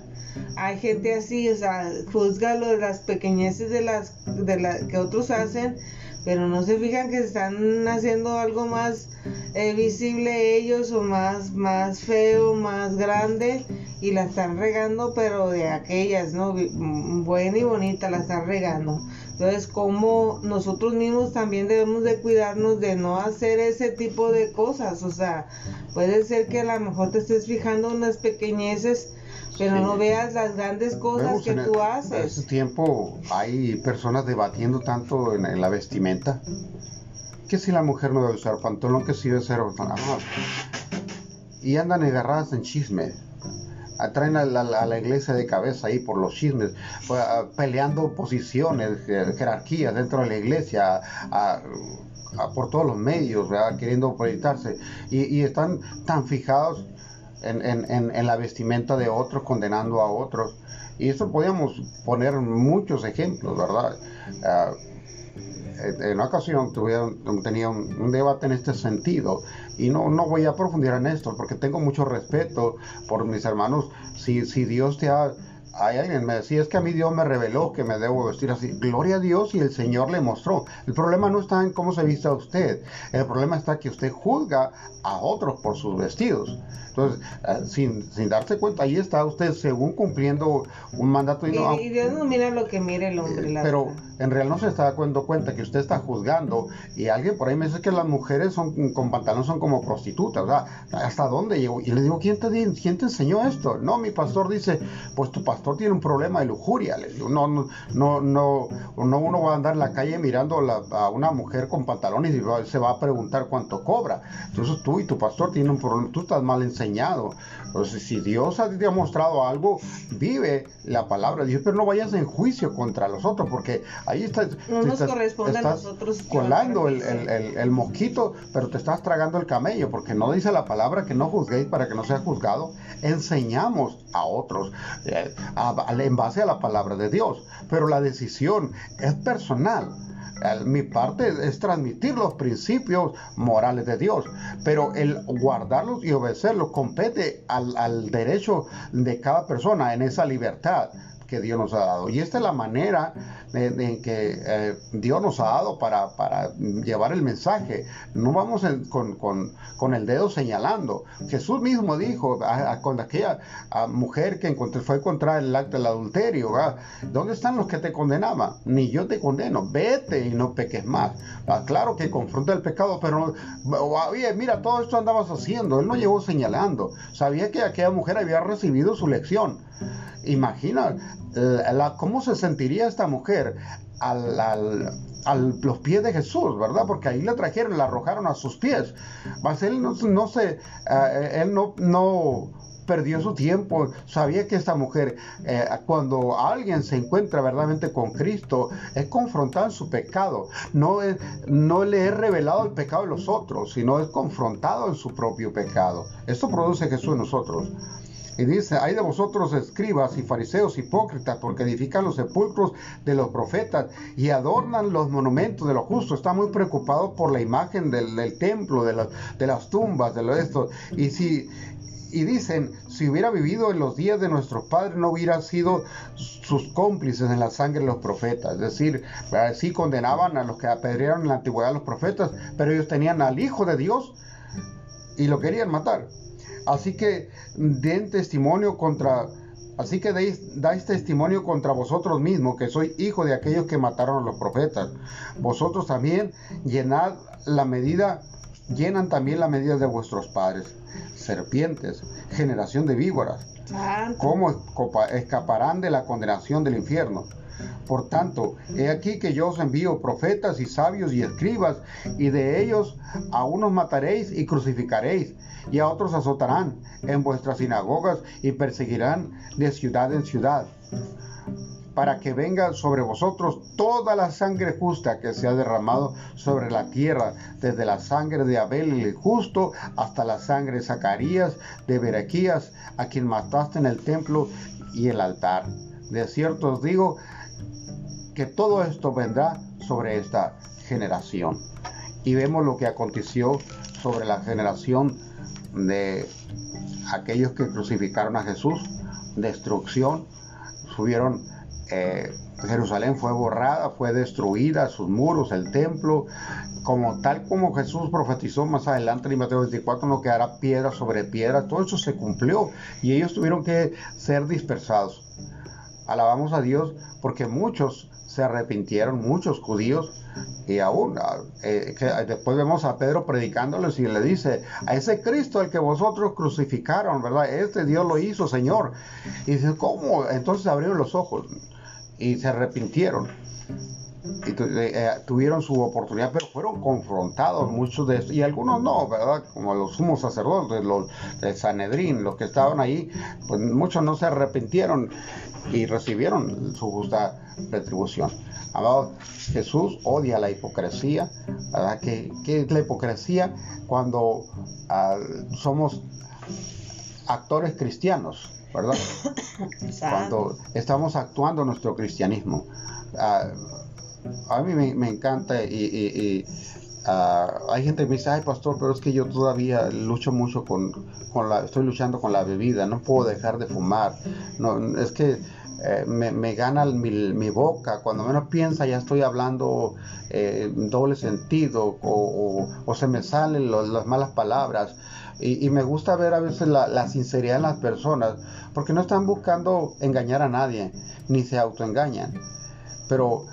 hay gente así, o sea, juzga lo de las pequeñeces de las de la, que otros hacen, pero no se fijan que están haciendo algo más eh, visible ellos o más, más feo, más grande y la están regando, pero de aquellas, ¿no? Mm, buena y bonita la están regando. Entonces, como nosotros mismos también debemos de cuidarnos de no hacer ese tipo de cosas. O sea, puede ser que a lo mejor te estés fijando en las pequeñeces, pero no veas las grandes cosas que tú haces. En este tiempo hay personas debatiendo tanto en, la vestimenta. Que si la mujer no debe usar pantalón, que si debe ser... Y andan agarradas en chisme traen a la, iglesia de cabeza ahí por los chismes, peleando posiciones, jerarquías dentro de la iglesia, por todos los medios, queriendo proyectarse, y, están tan fijados en, la vestimenta de otros, condenando a otros. Y eso podríamos poner muchos ejemplos, ¿verdad? Ah, en una ocasión tuvieron, tenía un, debate en este sentido y no, no voy a profundizar en esto porque tengo mucho respeto por mis hermanos. Si, si Dios te ha hay alguien me decía, es que a mí Dios me reveló que me debo vestir así. Gloria a Dios y el Señor le mostró. El problema no está en cómo se viste a usted. El problema está que usted juzga a otros por sus vestidos. Entonces, eh, sin, sin darse cuenta, ahí está usted según cumpliendo un mandato. Y, no, y Dios no mira lo que mira el hombre. pero en realidad no se está dando cuenta que usted está juzgando. Y alguien por ahí me dice que las mujeres son con pantalón son como prostitutas. ¿Hasta dónde llegó? Y le digo, ¿quién te, ¿quién te enseñó esto? No, mi pastor dice, pues tu pastor tiene un problema de lujuria. no, no, no, no, uno va a andar en la calle mirando a una mujer con pantalones y se va a preguntar cuánto cobra. Entonces tú y tu pastor tienen un problema, tú estás mal enseñado. Entonces, si Dios ha, te ha mostrado algo, vive la palabra de Dios, pero no vayas en juicio contra los otros, porque ahí está, no nos corresponde a nosotros colando el, el, el, mosquito, pero te estás tragando el camello, porque no dice la palabra que no juzguéis para que no sea juzgado. Enseñamos a otros. Eh, en base a la palabra de Dios, pero la decisión es personal. Mi parte es transmitir los principios morales de Dios, pero el guardarlos y obedecerlos compete al, al derecho de cada persona en esa libertad que Dios nos ha dado. Y esta es la manera en que eh, Dios nos ha dado para, llevar el mensaje. No vamos con, el dedo señalando. Jesús mismo dijo con aquella mujer que encontré, fue contra el acto del adulterio, ¿dónde están los que te condenaban? Ni yo te condeno, vete y no peques más. claro que confronta el pecado, pero oye, mira, todo esto andabas haciendo. Él no llegó señalando. Sabía que aquella mujer había recibido su lección. Imagina la, cómo se sentiría esta mujer al, a los pies de Jesús, ¿verdad? Porque ahí la trajeron, la arrojaron a sus pies. Mas él no, no se, eh, él no, no perdió su tiempo, sabía que esta mujer, eh, cuando alguien se encuentra verdaderamente con Cristo, es confrontado en su pecado. No, no le es revelado el pecado de los otros, sino es confrontado en su propio pecado. Esto produce Jesús en nosotros. Y dice, hay de vosotros escribas y fariseos hipócritas, porque edifican los sepulcros de los profetas y adornan los monumentos de los justos. Está muy preocupado por la imagen del, templo, de, las tumbas, de lo esto. Y si y dicen, si hubiera vivido en los días de nuestros padres, no hubiera sido sus cómplices en la sangre de los profetas. Es decir, sí condenaban a los que apedrearon en la antigüedad a los profetas, pero ellos tenían al Hijo de Dios y lo querían matar. Así que den testimonio contra, así que dais, testimonio contra vosotros mismos, que soy hijo de aquellos que mataron a los profetas. Vosotros también llenad la medida, llenan también la medida de vuestros padres. Serpientes, generación de víboras ¿Cómo escaparán de la condenación del infierno? Por tanto, he aquí que yo os envío profetas y sabios y escribas, y de ellos a unos mataréis y crucificaréis, y a otros azotarán en vuestras sinagogas y perseguirán de ciudad en ciudad para que venga sobre vosotros toda la sangre justa que se ha derramado sobre la tierra, desde la sangre de Abel el justo hasta la sangre de Zacarías de Berequías, a quien mataste en el templo y el altar. De cierto os digo que todo esto vendrá sobre esta generación. Y vemos lo que aconteció sobre la generación de aquellos que crucificaron a Jesús, destrucción, subieron eh, Jerusalén fue borrada, fue destruida, sus muros, el templo, como tal como Jesús profetizó más adelante en Mateo 24, no quedará piedra sobre piedra, todo eso se cumplió y ellos tuvieron que ser dispersados. Alabamos a Dios porque muchos se arrepintieron, muchos judíos, y aún ah, eh, después vemos a Pedro predicándoles y le dice, a ese Cristo al que vosotros crucificaron, ¿verdad? Este Dios lo hizo, Señor. Y dice, ¿cómo? Entonces abrieron los ojos y se arrepintieron. Y eh, eh, tuvieron su oportunidad, pero fueron confrontados muchos de estos, y algunos no, ¿verdad? Como los sumos sacerdotes, los de Sanedrín, los que estaban ahí, pues muchos no se arrepintieron y recibieron su justa retribución. Amado, Jesús odia la hipocresía, ¿verdad? ¿Qué, es la hipocresía? Cuando ah, somos actores cristianos, ¿verdad? Cuando estamos actuando nuestro cristianismo. Ah, a mí me, encanta y, ah, hay gente que me dice, ay pastor, pero es que yo todavía lucho mucho con, la, estoy luchando con la bebida, no puedo dejar de fumar. No, es que eh, me, gana mi, boca, cuando menos piensa ya estoy hablando eh, doble sentido o, se me salen las malas palabras. Y, me gusta ver a veces la, sinceridad en las personas, porque no están buscando engañar a nadie, ni se autoengañan. Pero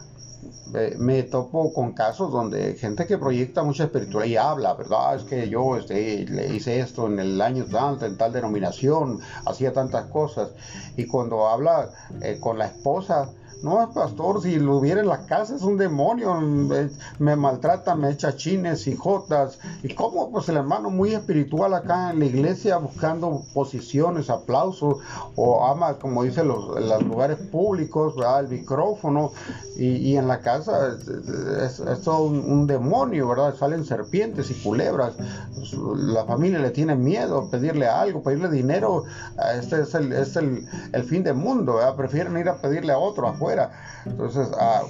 eh, me topo con casos donde gente que proyecta mucha espiritualidad y habla, ¿verdad? Es que yo este, le hice esto en el año tanto, en tal denominación, hacía tantas cosas. Y cuando habla eh, con la esposa, no, pastor, si lo hubiera en la casa es un demonio, me, maltrata, me echa chines y jotas. ¿Y cómo? Pues el hermano muy espiritual acá en la iglesia buscando posiciones, aplausos, o ama, como dicen los, los lugares públicos, ¿verdad? el micrófono, y, en la casa es, todo un, demonio, ¿verdad? Salen serpientes y culebras. La familia le tiene miedo pedirle algo, pedirle dinero. Este es el, es el, el fin del mundo. Prefieren ir a pedirle a otro afuera entonces, ah,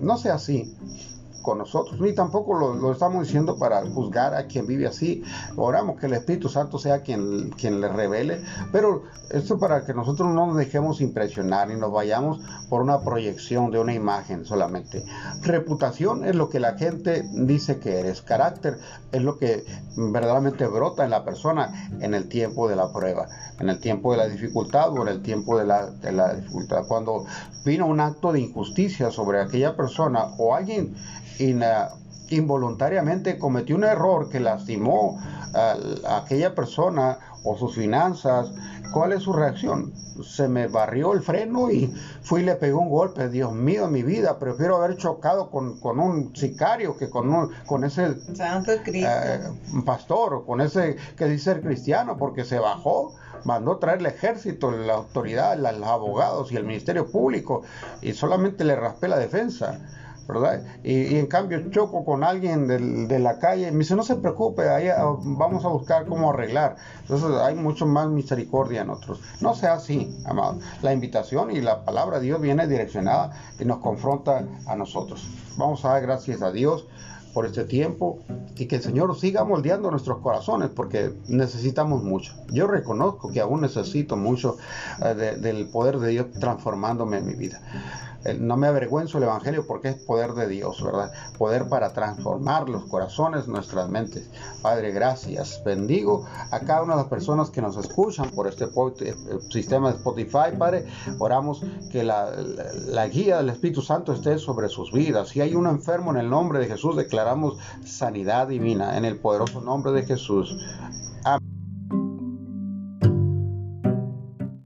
no sea así con nosotros, ni tampoco lo, estamos diciendo para juzgar a quien vive así. Oramos que el Espíritu Santo sea quien, quien le revele, pero esto para que nosotros no nos dejemos impresionar y nos vayamos por una proyección de una imagen solamente. Reputación es lo que la gente dice que eres, carácter es lo que verdaderamente brota en la persona en el tiempo de la prueba, en el tiempo de la dificultad o en el tiempo de la, de la dificultad. Cuando vino un acto de injusticia sobre aquella persona o alguien involuntariamente cometió un error que lastimó a, aquella persona o sus finanzas, ¿cuál es su reacción? Se me barrió el freno y fui y le pegó un golpe. Dios mío, en mi vida, prefiero haber chocado con, un sicario que con, con ese Santo eh, pastor, con ese que dice ser cristiano, porque se bajó mandó traer el ejército, la autoridad, los abogados y el ministerio público y solamente le raspé la defensa. ¿Verdad? Y, en cambio choco con alguien de la calle, me dice, no se preocupe, ahí ah, vamos a buscar cómo arreglar. Entonces hay mucho más misericordia en otros. No sea así, amado. La invitación y la palabra de Dios viene direccionada y nos confronta a nosotros. Vamos a dar gracias a Dios por este tiempo y que el Señor siga moldeando nuestros corazones porque necesitamos mucho. Yo reconozco que aún necesito mucho eh, del poder de Dios transformándome en mi vida no me avergüenzo el Evangelio porque es poder de Dios, ¿verdad? Poder para transformar los corazones, nuestras mentes. Padre, gracias. Bendigo a cada una de las personas que nos escuchan por este eh, sistema de Spotify, Padre. Oramos que la, guía del Espíritu Santo esté sobre sus vidas. Si hay un enfermo en el nombre de Jesús, declaramos sanidad divina en el poderoso nombre de Jesús. Amén.